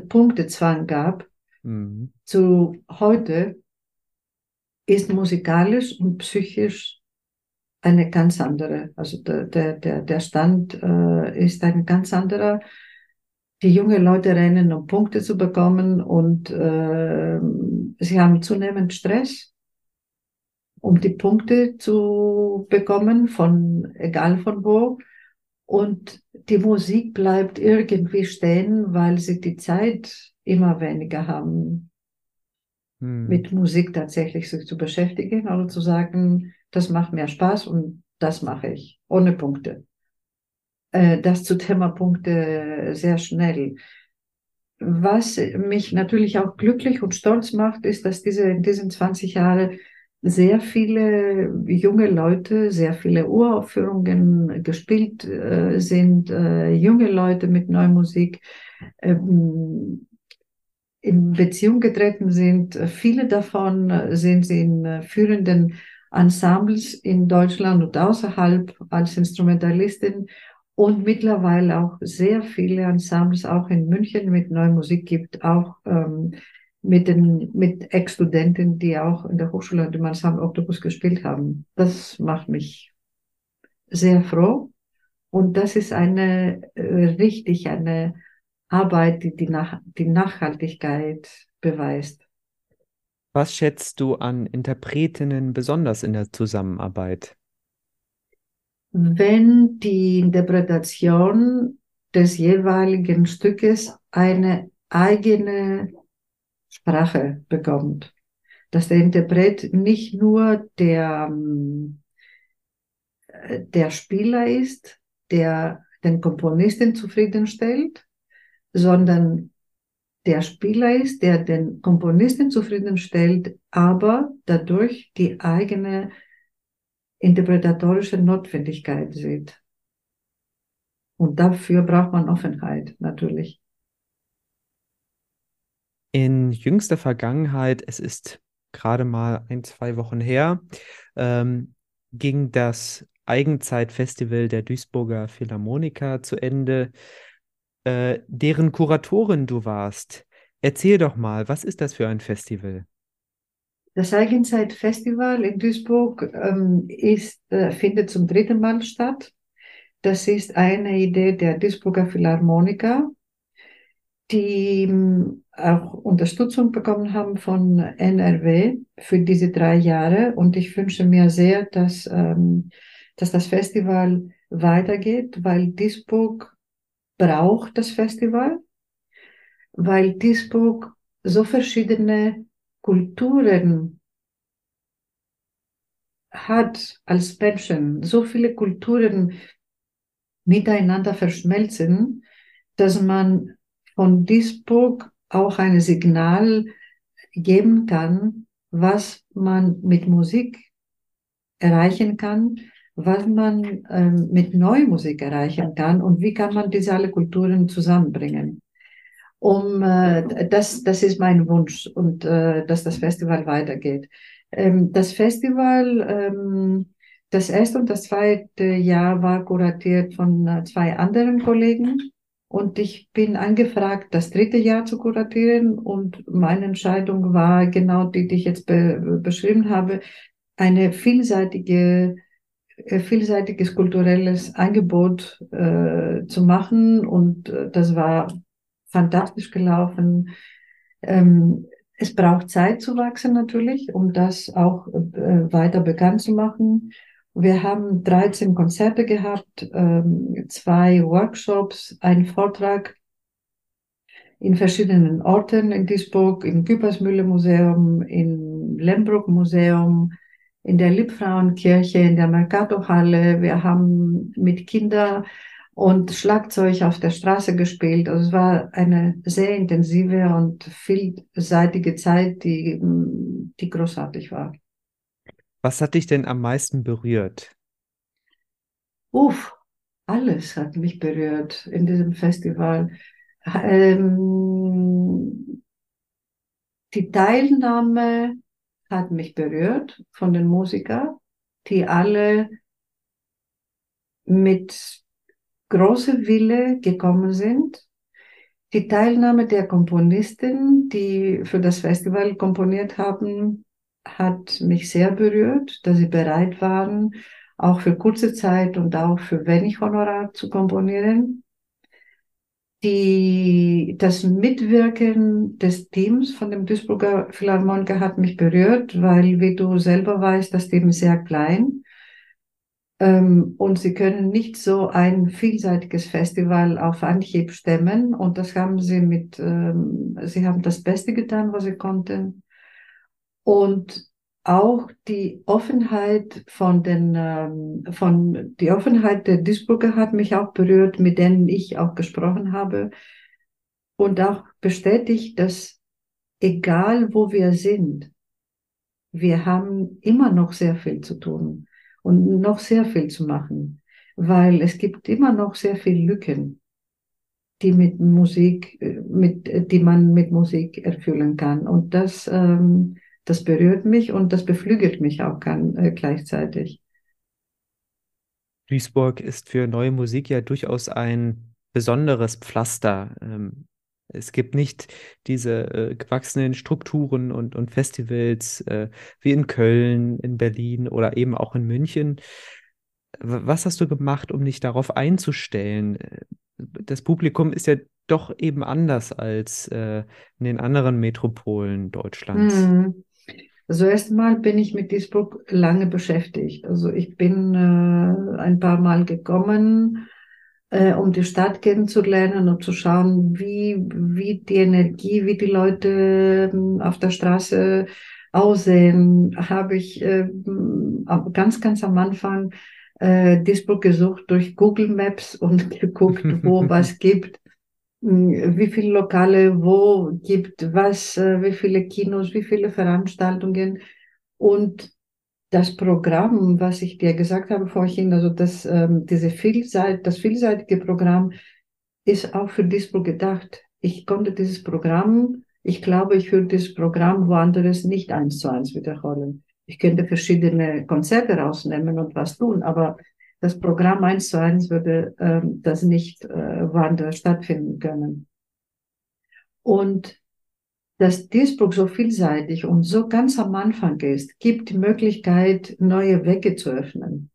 Punktezwang gab, mhm. zu heute ist musikalisch und psychisch eine ganz andere. Also der, der, der, der Stand äh, ist ein ganz anderer. Die jungen Leute rennen, um Punkte zu bekommen und äh, sie haben zunehmend Stress, um die Punkte zu bekommen, von egal von wo. Und die Musik bleibt irgendwie stehen, weil sie die Zeit immer weniger haben hm. mit Musik tatsächlich sich zu beschäftigen oder zu sagen, das macht mir Spaß und das mache ich, ohne Punkte. Äh, das zu Thema Punkte sehr schnell. Was mich natürlich auch glücklich und stolz macht, ist, dass diese in diesen 20 Jahren sehr viele junge Leute, sehr viele Uraufführungen gespielt äh, sind, äh, junge Leute mit Neumusik, ähm, in Beziehung getreten sind. Viele davon sind in äh, führenden Ensembles in Deutschland und außerhalb als Instrumentalistin und mittlerweile auch sehr viele Ensembles auch in München mit neuer Musik gibt, auch ähm, mit den mit Ex-Studenten, die auch in der Hochschule und im Ensemble Octopus gespielt haben. Das macht mich sehr froh und das ist eine äh, richtig eine Arbeit, die die, Nach die Nachhaltigkeit beweist. Was schätzt du an Interpretinnen besonders in der Zusammenarbeit? Wenn die Interpretation des jeweiligen Stückes eine eigene Sprache bekommt. Dass der Interpret nicht nur der, ähm, der Spieler ist, der den Komponisten zufriedenstellt, sondern der Spieler ist, der den Komponisten zufriedenstellt, aber dadurch die eigene interpretatorische Notwendigkeit sieht. Und dafür braucht man Offenheit, natürlich. In jüngster Vergangenheit, es ist gerade mal ein, zwei Wochen her, ähm, ging das Eigenzeitfestival der Duisburger Philharmoniker zu Ende äh, deren Kuratorin du warst. Erzähl doch mal, was ist das für ein Festival? Das Eigenzeit-Festival in Duisburg ähm, ist, äh, findet zum dritten Mal statt. Das ist eine Idee der Duisburger Philharmoniker, die ähm, auch Unterstützung bekommen haben von NRW für diese drei Jahre. Und ich wünsche mir sehr, dass, ähm, dass das Festival weitergeht, weil Duisburg braucht das Festival, weil Duisburg so verschiedene Kulturen hat als Menschen, so viele Kulturen miteinander verschmelzen, dass man von Duisburg auch ein Signal geben kann, was man mit Musik erreichen kann, was man ähm, mit Neumusik erreichen kann und wie kann man diese alle Kulturen zusammenbringen. Um, äh, das, das ist mein Wunsch und äh, dass das Festival weitergeht. Ähm, das Festival, ähm, das erste und das zweite Jahr war kuratiert von äh, zwei anderen Kollegen. Und ich bin angefragt, das dritte Jahr zu kuratieren. Und meine Entscheidung war genau die, die ich jetzt be beschrieben habe, eine vielseitige, äh, vielseitiges kulturelles Angebot äh, zu machen. Und äh, das war fantastisch gelaufen. Ähm, es braucht Zeit zu wachsen natürlich, um das auch äh, weiter bekannt zu machen. Wir haben 13 Konzerte gehabt, ähm, zwei Workshops, einen Vortrag in verschiedenen Orten in Duisburg, im Küppersmühle Museum, im Lembruck Museum, in der Liebfrauenkirche, in der Mercato-Halle. Wir haben mit Kindern und Schlagzeug auf der Straße gespielt. Also es war eine sehr intensive und vielseitige Zeit, die, die großartig war. Was hat dich denn am meisten berührt? Uff, alles hat mich berührt in diesem Festival. Ähm, die Teilnahme hat mich berührt von den Musikern, die alle mit großer Wille gekommen sind. Die Teilnahme der Komponisten, die für das Festival komponiert haben, hat mich sehr berührt, dass sie bereit waren, auch für kurze Zeit und auch für wenig Honorar zu komponieren. Die, das Mitwirken des Teams von dem Duisburger Philharmoniker hat mich berührt, weil, wie du selber weißt, das Team ist sehr klein. Ähm, und sie können nicht so ein vielseitiges Festival auf Anhieb stemmen. Und das haben sie mit, ähm, sie haben das Beste getan, was sie konnten. Und auch die Offenheit von den, ähm, von, die Offenheit der Duisburger hat mich auch berührt, mit denen ich auch gesprochen habe. Und auch bestätigt, dass egal wo wir sind, wir haben immer noch sehr viel zu tun und noch sehr viel zu machen, weil es gibt immer noch sehr viele Lücken, die mit Musik, äh, mit, die man mit Musik erfüllen kann. Und das, ähm, das berührt mich und das beflügelt mich auch kann, äh, gleichzeitig. Duisburg ist für neue Musik ja durchaus ein besonderes Pflaster. Ähm, es gibt nicht diese äh, gewachsenen Strukturen und, und Festivals äh, wie in Köln, in Berlin oder eben auch in München. Was hast du gemacht, um dich darauf einzustellen? Äh, das Publikum ist ja doch eben anders als äh, in den anderen Metropolen Deutschlands. Hm. Also erstmal bin ich mit Duisburg lange beschäftigt. Also ich bin äh, ein paar Mal gekommen, äh, um die Stadt kennenzulernen und zu schauen, wie, wie die Energie, wie die Leute äh, auf der Straße aussehen. Habe ich äh, ganz, ganz am Anfang äh, Duisburg gesucht durch Google Maps und geguckt, wo was gibt hm, wie viele Lokale wo gibt, was, äh, wie viele Kinos, wie viele Veranstaltungen und das Programm, was ich dir gesagt habe vorhin, also das, ähm, diese Vielseit, das vielseitige Programm ist auch für Duisburg gedacht. Ich konnte dieses Programm, ich glaube, ich würde dieses Programm woanders nicht eins zu eins wiederholen. Ich könnte verschiedene Konzerte rausnehmen und was tun, aber das Programm eins zu eins würde ähm, das nicht äh, woanders stattfinden können. Und dass Duisburg so vielseitig und so ganz am Anfang ist, gibt die Möglichkeit, neue Wege zu öffnen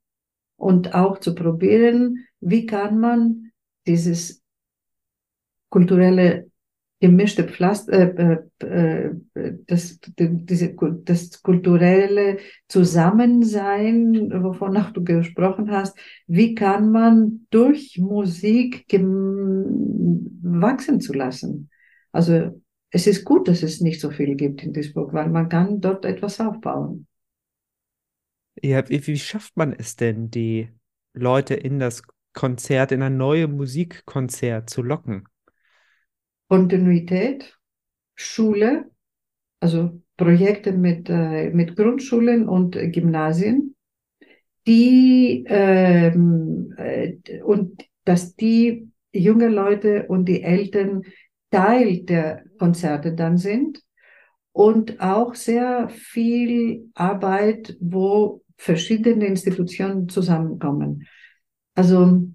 und auch zu probieren, wie kann man dieses kulturelle gemischte Pflaster, äh, äh, äh, das, diese, das kulturelle Zusammensein, wovon auch du gesprochen hast, wie kann man durch Musik wachsen zu lassen? Also es ist gut, dass es nicht so viel gibt in Duisburg, weil man kann dort etwas aufbauen. Ja, wie, wie schafft man es denn, die Leute in das Konzert, in ein neues Musikkonzert zu locken? Kontinuität, Schule, also Projekte mit, äh, mit Grundschulen und Gymnasien, die ähm, äh, und dass die junge Leute und die Eltern Teil der Konzerte dann sind und auch sehr viel Arbeit, wo verschiedene Institutionen zusammenkommen. Also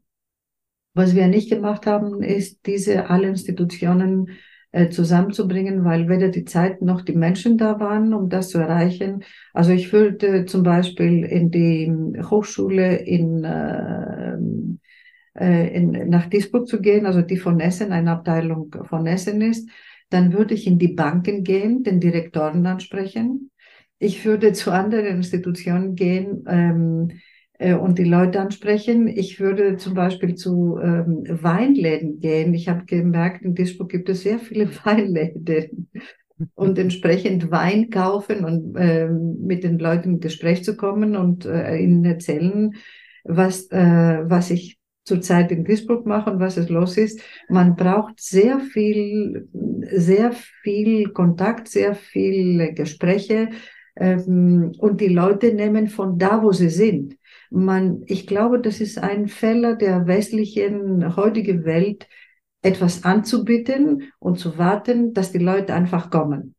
was wir nicht gemacht haben, ist diese alle Institutionen äh, zusammenzubringen, weil weder die Zeit noch die Menschen da waren, um das zu erreichen. Also ich würde zum Beispiel in die Hochschule in, äh, in, nach Duisburg zu gehen, also die von Essen, eine Abteilung von Essen ist. Dann würde ich in die Banken gehen, den Direktoren ansprechen. Ich würde zu anderen Institutionen gehen, ähm, äh, und die Leute ansprechen. Ich würde zum Beispiel zu ähm, Weinläden gehen. Ich habe gemerkt, in Duisburg gibt es sehr viele Weinläden und entsprechend Wein kaufen und ähm, mit den Leuten in Gespräch zu kommen und äh, ihnen erzählen, was, äh, was ich zurzeit in Duisburg mache und was es los ist. Man braucht sehr viel, sehr viel Kontakt, sehr viele Gespräche ähm, und die Leute nehmen von da, wo sie sind man, ich glaube, das ist ein Fehler der westlichen heutigen Welt, etwas anzubieten und zu warten, dass die Leute einfach kommen.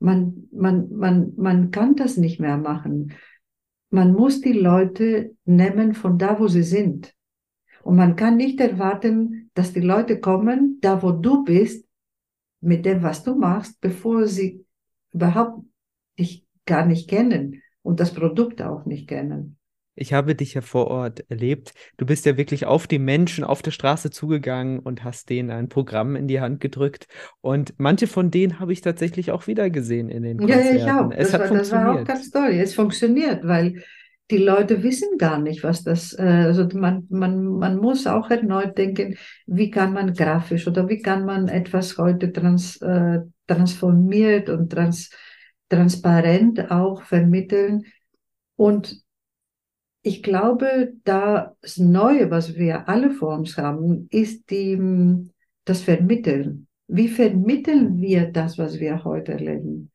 Man, man, man, man kann das nicht mehr machen. Man muss die Leute nehmen von da, wo sie sind. Und man kann nicht erwarten, dass die Leute kommen, da wo du bist, mit dem, was du machst, bevor sie überhaupt dich gar nicht kennen und das Produkt auch nicht kennen. Ich habe dich ja vor Ort erlebt. Du bist ja wirklich auf die Menschen auf der Straße zugegangen und hast denen ein Programm in die Hand gedrückt. Und manche von denen habe ich tatsächlich auch wieder gesehen in den Konzerten. Ja, ich auch. Es das, hat war, funktioniert. das war auch ganz toll. Es funktioniert, weil die Leute wissen gar nicht, was das, äh, also man, man, man muss auch erneut denken, wie kann man grafisch oder wie kann man etwas heute trans, äh, transformiert und trans, transparent auch vermitteln. Und ich glaube, das Neue, was wir alle vor uns haben, ist die, das Vermitteln. Wie vermitteln wir das, was wir heute erleben?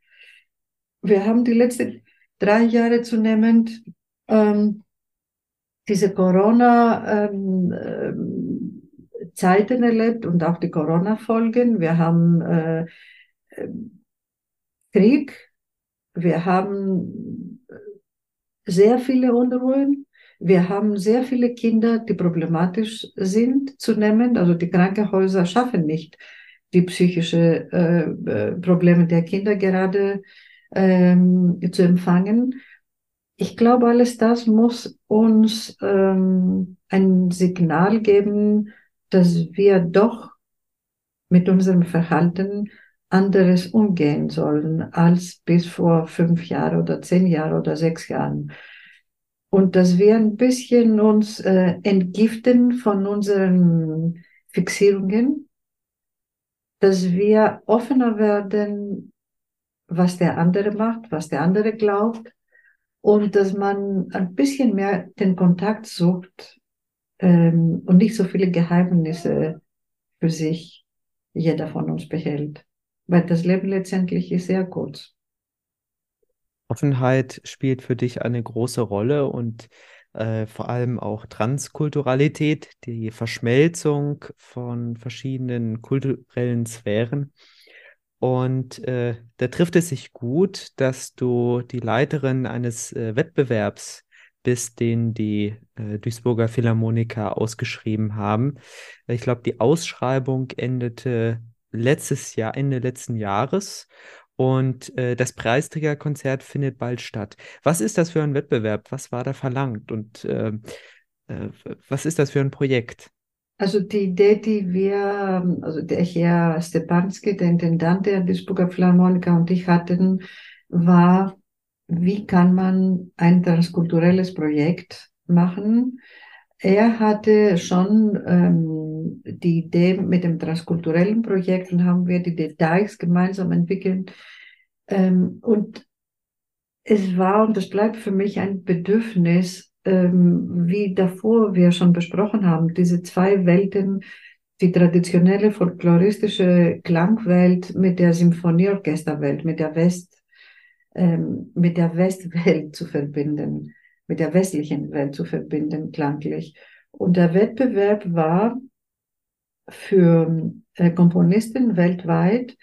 Wir haben die letzten drei Jahre zunehmend ähm, diese Corona-Zeiten ähm, erlebt und auch die Corona-Folgen. Wir haben äh, Krieg, wir haben sehr viele Unruhen. Wir haben sehr viele Kinder, die problematisch sind zu nehmen. Also die Krankenhäuser schaffen nicht die psychische äh, äh, Probleme der Kinder gerade ähm, zu empfangen. Ich glaube, alles das muss uns ähm, ein Signal geben, dass wir doch mit unserem Verhalten anderes umgehen sollen als bis vor fünf Jahren oder zehn Jahren oder sechs Jahren. Und dass wir ein bisschen uns äh, entgiften von unseren Fixierungen, dass wir offener werden, was der andere macht, was der andere glaubt und dass man ein bisschen mehr den Kontakt sucht ähm, und nicht so viele Geheimnisse für sich jeder von uns behält weil das Leben letztendlich ist sehr kurz. Offenheit spielt für dich eine große Rolle und äh, vor allem auch Transkulturalität, die Verschmelzung von verschiedenen kulturellen Sphären. Und äh, da trifft es sich gut, dass du die Leiterin eines äh, Wettbewerbs bist, den die äh, Duisburger Philharmoniker ausgeschrieben haben. Ich glaube, die Ausschreibung endete letztes Jahr, Ende letzten Jahres. Und äh, das Preisträgerkonzert findet bald statt. Was ist das für ein Wettbewerb? Was war da verlangt? Und äh, äh, was ist das für ein Projekt? Also die Idee, die wir, also der Herr Stepanski, der Intendant der Duisburger Philharmoniker und ich hatten, war, wie kann man ein transkulturelles Projekt machen? Er hatte schon ähm, die Idee mit dem transkulturellen Projekt und haben wir die Details gemeinsam entwickelt. Ähm, und es war und es bleibt für mich ein Bedürfnis, ähm, wie davor wir schon besprochen haben, diese zwei Welten, die traditionelle folkloristische Klangwelt mit der Symphonieorchesterwelt, mit der West, ähm, mit der Westwelt zu verbinden, mit der westlichen Welt zu verbinden, klanglich. Und der Wettbewerb war für äh, Komponisten weltweit,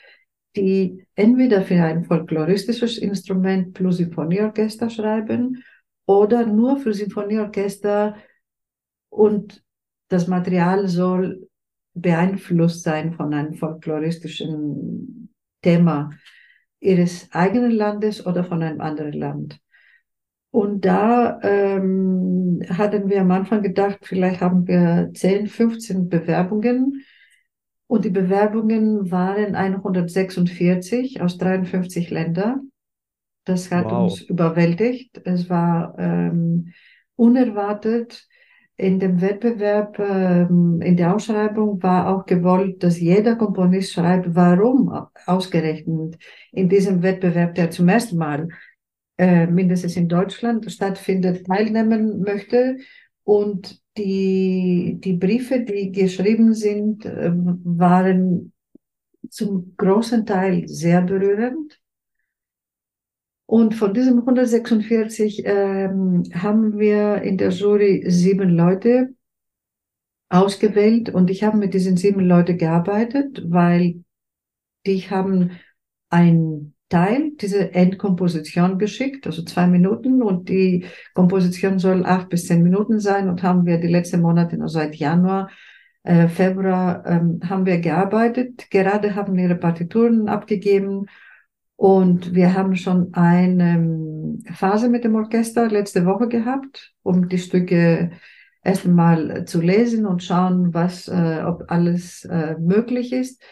die entweder für ein folkloristisches Instrument plus Symphonieorchester schreiben oder nur für Sinfonieorchester und das Material soll beeinflusst sein von einem folkloristischen Thema ihres eigenen Landes oder von einem anderen Land. Und da ähm, hatten wir am Anfang gedacht, vielleicht haben wir 10, 15 Bewerbungen. Und die Bewerbungen waren 146 aus 53 Ländern. Das hat Wow. uns überwältigt. Es war ähm, unerwartet. In dem Wettbewerb, ähm, in der Ausschreibung war auch gewollt, dass jeder Komponist schreibt, warum ausgerechnet in diesem Wettbewerb, der zum ersten Mal äh, mindestens in Deutschland stattfindet, teilnehmen möchte. Und die, die Briefe, die geschrieben sind, äh, waren zum großen Teil sehr berührend. Und von diesen 146 ähm, haben wir in der Jury sieben Leute ausgewählt. Und ich habe mit diesen sieben Leuten gearbeitet, weil die haben ein Teil diese Endkomposition geschickt, also zwei Minuten. Und die Komposition soll acht bis zehn Minuten sein. Und haben wir die letzten Monate, also seit Januar, äh, Februar, ähm, haben wir gearbeitet. Gerade haben wir ihre Partituren abgegeben und wir haben schon eine ähm, Phase mit dem Orchester letzte Woche gehabt, um die Stücke erst einmal zu lesen und schauen, was, äh, ob alles äh, möglich ist.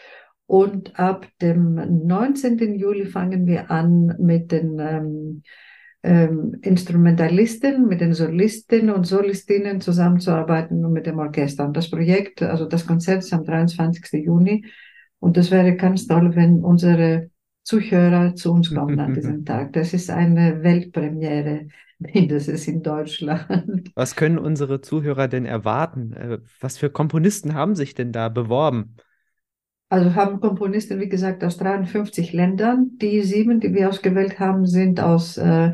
Und ab dem 19. Juli fangen wir an mit den ähm, ähm, Instrumentalisten, mit den Solisten und Solistinnen zusammenzuarbeiten und mit dem Orchester. Und das Projekt, also das Konzert ist am 23. Juni. Und das wäre ganz toll, wenn unsere Zuhörer zu uns kommen an diesem Tag. Das ist eine Weltpremiere, mindestens in Deutschland. Was können unsere Zuhörer denn erwarten? Äh, Was für Komponisten haben sich denn da beworben? Also haben Komponisten, wie gesagt, aus 53 Ländern. Die sieben, die wir ausgewählt haben, sind aus äh,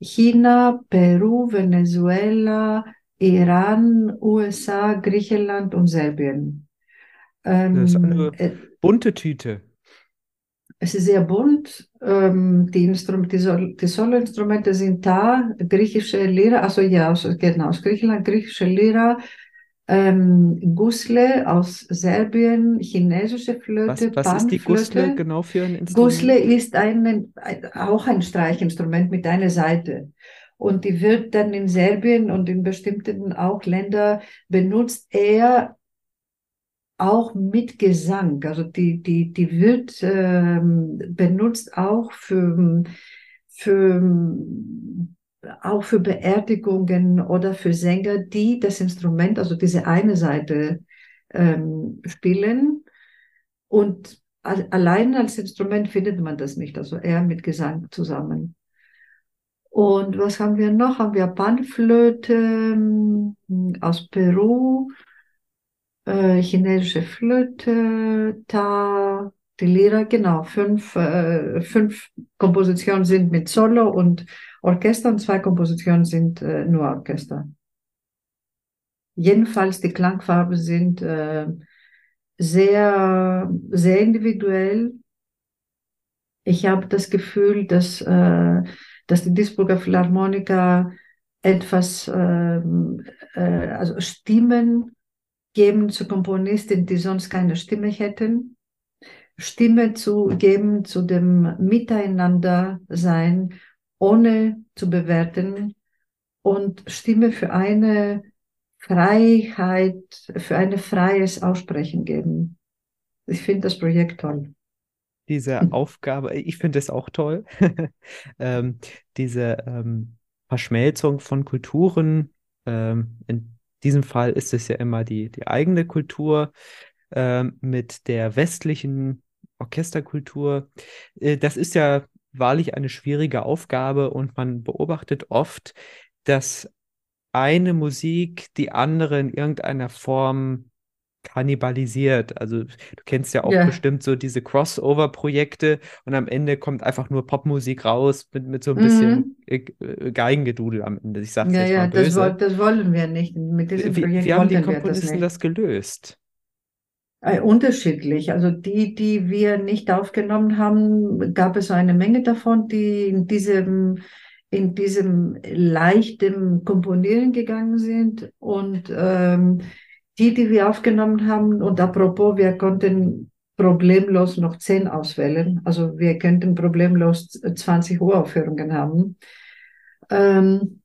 China, Peru, Venezuela, Iran, USA, Griechenland und Serbien. Das ist eine Ähm, äh, bunte Tüte. Es ist sehr bunt. Ähm, die Instrum die, Sol die Soloinstrumente sind da. Griechische Lira, also ja, aus, genau, aus Griechenland, griechische Lira, ähm, Gusle aus Serbien, chinesische Was, Flöte, was ist die Gusle genau für ein Gusle Instrument? ist ein, ein, auch ein Streichinstrument mit einer Seite. Und die wird dann in Serbien und in bestimmten auch Ländern benutzt, eher auch mit Gesang. Also die, die, die wird ähm, benutzt auch für, für, auch für Beerdigungen oder für Sänger, die das Instrument, also diese eine Seite ähm, spielen. Und al- allein als Instrument findet man das nicht, also eher mit Gesang zusammen. Und was haben wir noch? Haben wir Panflöte ähm, aus Peru, äh, chinesische Flöte, Ta, die Lira, genau, fünf, äh, fünf Kompositionen sind mit Solo und Orchester und zwei Kompositionen sind äh, nur Orchester. Jedenfalls die Klangfarben sind äh, sehr, sehr individuell. Ich habe das Gefühl, dass, äh, dass die Duisburger Philharmoniker etwas, ähm, äh, also Stimmen geben zu Komponisten, die sonst keine Stimme hätten. Stimme zu geben zu dem Miteinander sein, ohne zu bewerten und Stimme für eine Freiheit, für ein freies Aussprechen geben. Ich finde das Projekt toll. Diese Aufgabe, ich finde es auch toll, ähm, diese ähm, Verschmelzung von Kulturen. Ähm, in diesem Fall ist es ja immer die, die eigene Kultur ähm, mit der westlichen Orchesterkultur. Äh, das ist ja wahrlich eine schwierige Aufgabe und man beobachtet oft, dass eine Musik die andere in irgendeiner Form kannibalisiert. Also du kennst ja auch Ja. bestimmt so diese Crossover-Projekte und am Ende kommt einfach nur Popmusik raus mit, mit so ein bisschen äh, äh, Geigengedudel am Ende. Ich sag's Ja, jetzt ja, mal das, woll, das wollen wir nicht. Mit diesem Wie, Projekt wie haben die das Komponisten nicht. das gelöst? Äh, unterschiedlich. Also die, die wir nicht aufgenommen haben, gab es eine Menge davon, die in diesem, in diesem leichten Komponieren gegangen sind und ähm, die, die wir aufgenommen haben, und apropos, wir konnten problemlos noch zehn auswählen, also wir könnten problemlos 20 Uraufführungen haben. Ähm,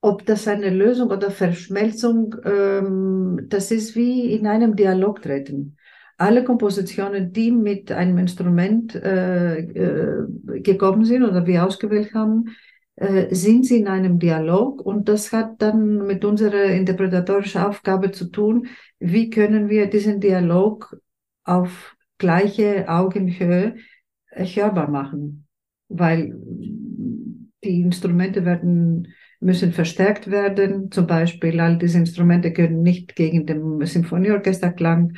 ob das eine Lösung oder Verschmelzung, ähm, das ist wie in einem Dialog treten. Alle Kompositionen, die mit einem Instrument äh, äh, gekommen sind oder wir ausgewählt haben, sind sie in einem Dialog und das hat dann mit unserer interpretatorischen Aufgabe zu tun, wie können wir diesen Dialog auf gleiche Augenhöhe hörbar machen, weil die Instrumente werden müssen verstärkt werden. Zum Beispiel, all diese Instrumente können nicht gegen den Symphonieorchesterklang.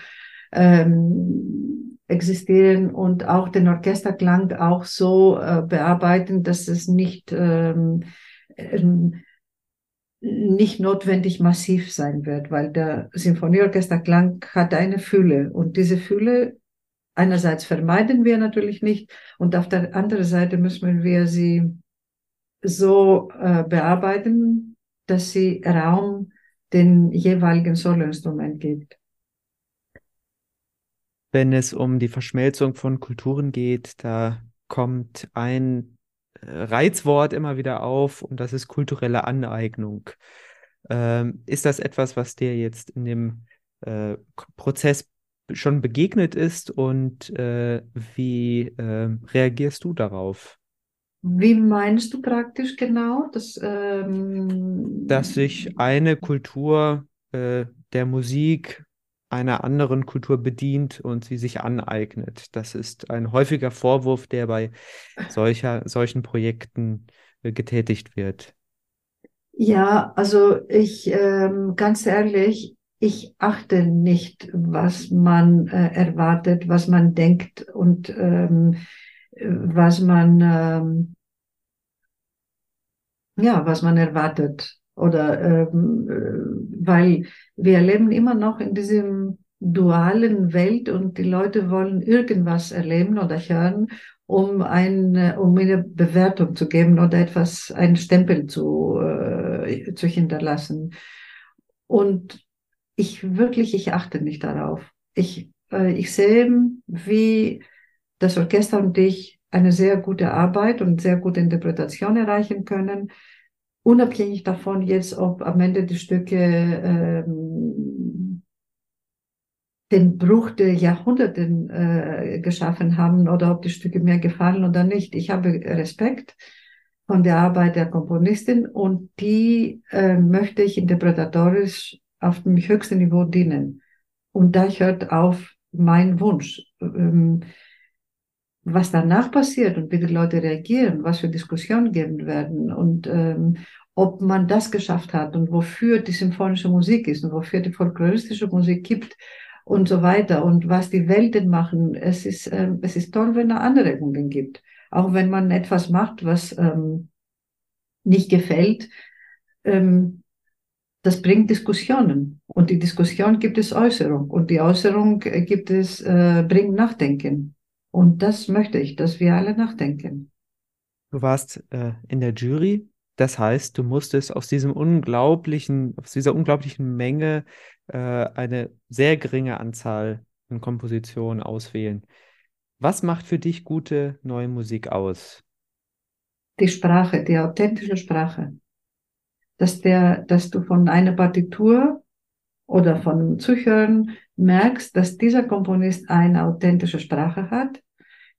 Ähm, existieren und auch den Orchesterklang auch so äh, bearbeiten, dass es nicht, ähm, ähm, nicht notwendig massiv sein wird, weil der Symphonieorchesterklang hat eine Fülle und diese Fülle einerseits vermeiden wir natürlich nicht und auf der anderen Seite müssen wir sie so äh, bearbeiten, dass sie Raum den jeweiligen Soloinstrument gibt wenn es um die Verschmelzung von Kulturen geht, da kommt ein äh, Reizwort immer wieder auf und das ist kulturelle Aneignung. Ähm, ist das etwas, was dir jetzt in dem äh, Prozess schon begegnet ist und äh, wie äh, reagierst du darauf? Wie meinst du praktisch genau? Dass, ähm... dass sich eine Kultur äh, der Musik einer anderen Kultur bedient und sie sich aneignet. Das ist ein häufiger Vorwurf, der bei solcher, solchen Projekten äh, getätigt wird. Ja, also ich, ähm, ganz ehrlich, ich achte nicht, was man äh, erwartet, was man denkt und ähm, was man, ähm, ja, was man erwartet. Oder ähm, äh, weil wir leben immer noch in diesem dualen Welt und die Leute wollen irgendwas erleben oder hören, um ein, um eine Bewertung zu geben oder etwas, einen Stempel zu, äh, zu hinterlassen. Und ich wirklich, ich achte nicht darauf. Ich, äh, ich sehe, wie das Orchester und ich eine sehr gute Arbeit und sehr gute Interpretation erreichen können unabhängig davon jetzt, ob am Ende die Stücke ähm, den Bruch der Jahrhunderte äh, geschaffen haben oder ob die Stücke mir gefallen oder nicht. Ich habe Respekt von der Arbeit der Komponistin und die äh, möchte ich interpretatorisch auf dem höchsten Niveau dienen. Und da hört auf mein Wunsch. Ähm, was danach passiert und wie die Leute reagieren, was für Diskussionen geben werden und ähm, ob man das geschafft hat und wofür die symphonische Musik ist und wofür die folkloristische Musik gibt und so weiter und was die Welten machen. Es ist, ähm, es ist toll, wenn es Anregungen gibt. Auch wenn man etwas macht, was ähm, nicht gefällt, ähm, das bringt Diskussionen. Und die Diskussion gibt es Äußerung. Und die Äußerung gibt es, äh, bringt Nachdenken. Und das möchte ich, dass wir alle nachdenken. Du warst äh, in der Jury das heißt, du musstest aus diesem unglaublichen, aus dieser unglaublichen Menge äh, eine sehr geringe Anzahl an Kompositionen auswählen. Was macht für dich gute neue Musik aus? Die Sprache, die authentische Sprache. Dass der, dass du von einer Partitur oder von Zuhören merkst, dass dieser Komponist eine authentische Sprache hat,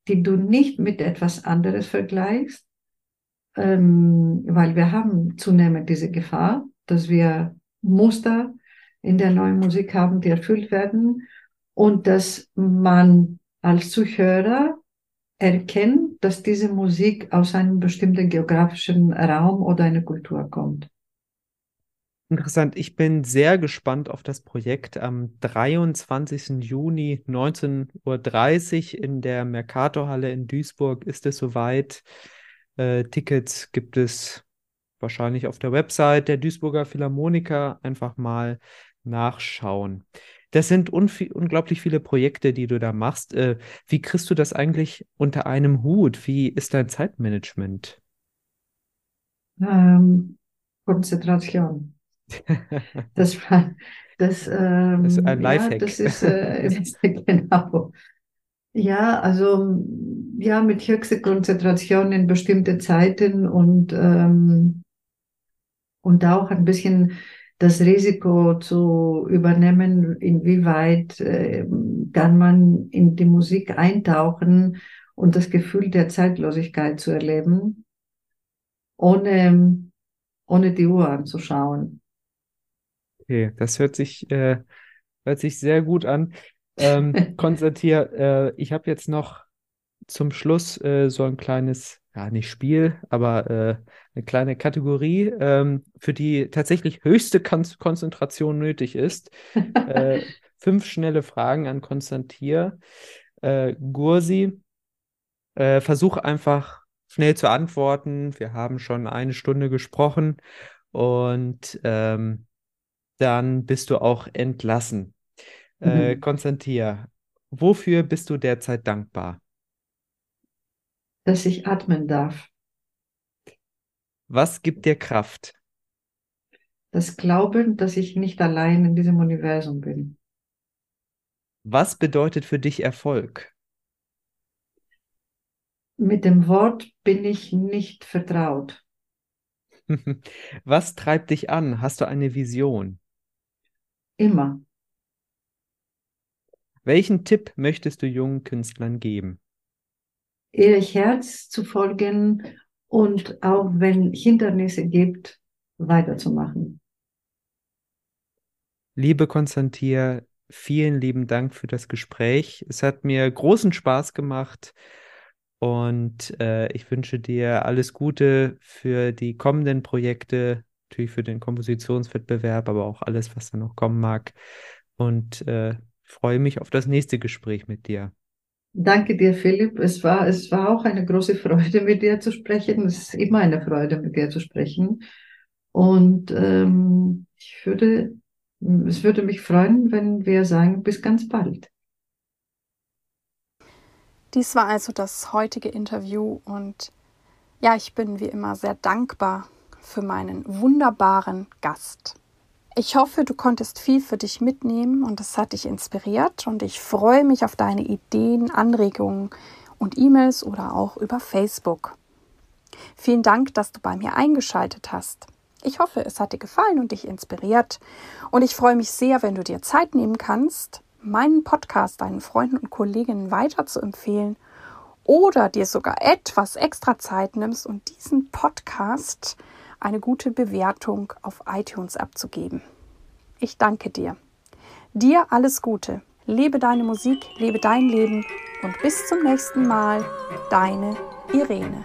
die du nicht mit etwas anderes vergleichst, ähm, weil wir haben zunehmend diese Gefahr, dass wir Muster in der neuen Musik haben, die erfüllt werden und dass man als Zuhörer erkennt, dass diese Musik aus einem bestimmten geografischen Raum oder einer Kultur kommt. Interessant. Ich bin sehr gespannt auf das Projekt. Am 23. Juni 19.30 Uhr in der Mercatorhalle in Duisburg ist es soweit. Äh, Tickets gibt es wahrscheinlich auf der Website der Duisburger Philharmoniker. Einfach mal nachschauen. Das sind unglaublich viele Projekte, die du da machst. Äh, wie kriegst du das eigentlich unter einem Hut? Wie ist dein Zeitmanagement? Ähm, Konzentration. Das war das, ähm, das ist ein Lifehack. Ja, das ist, äh, genau. Ja, also ja, mit höchster Konzentration in bestimmte Zeiten und, ähm, und auch ein bisschen das Risiko zu übernehmen, inwieweit äh, kann man in die Musik eintauchen und das Gefühl der Zeitlosigkeit zu erleben, ohne, ohne die Uhr anzuschauen. Okay, das hört sich, äh, hört sich sehr gut an. Ähm, Konstantin, äh, ich habe jetzt noch zum Schluss äh, so ein kleines, ja, nicht Spiel, aber äh, eine kleine Kategorie, ähm, für die tatsächlich höchste Kon Konzentration nötig ist. Äh, fünf schnelle Fragen an Konstantin. Äh, Gursi, äh, versuch einfach schnell zu antworten. Wir haben schon eine Stunde gesprochen und ähm, dann bist du auch entlassen. Äh, mhm. Konstantin, wofür bist du derzeit dankbar? Dass ich atmen darf. Was gibt dir Kraft? Das Glauben, dass ich nicht allein in diesem Universum bin. Was bedeutet für dich Erfolg? Mit dem Wort bin ich nicht vertraut. Was treibt dich an? Hast du eine Vision? Immer. Welchen Tipp möchtest du jungen Künstlern geben? Ihr Herz zu folgen und auch wenn Hindernisse gibt, weiterzumachen. Liebe Konstantin, vielen lieben Dank für das Gespräch. Es hat mir großen Spaß gemacht und äh, ich wünsche dir alles Gute für die kommenden Projekte, natürlich für den Kompositionswettbewerb, aber auch alles, was da noch kommen mag. Und äh, freue mich auf das nächste Gespräch mit dir. Danke dir, Philipp. Es war, es war auch eine große Freude, mit dir zu sprechen. Es ist immer eine Freude, mit dir zu sprechen. Und ähm, ich würde, es würde mich freuen, wenn wir sagen, bis ganz bald. Dies war also das heutige Interview und ja, ich bin wie immer sehr dankbar für meinen wunderbaren Gast. Ich hoffe, du konntest viel für dich mitnehmen und es hat dich inspiriert und ich freue mich auf deine Ideen, Anregungen und E-Mails oder auch über Facebook. Vielen Dank, dass du bei mir eingeschaltet hast. Ich hoffe, es hat dir gefallen und dich inspiriert und ich freue mich sehr, wenn du dir Zeit nehmen kannst, meinen Podcast deinen Freunden und Kolleginnen weiter zu empfehlen oder dir sogar etwas extra Zeit nimmst und diesen Podcast eine gute Bewertung auf iTunes abzugeben. Ich danke dir. Dir alles Gute. Lebe deine Musik, lebe dein Leben und bis zum nächsten Mal, deine Irene.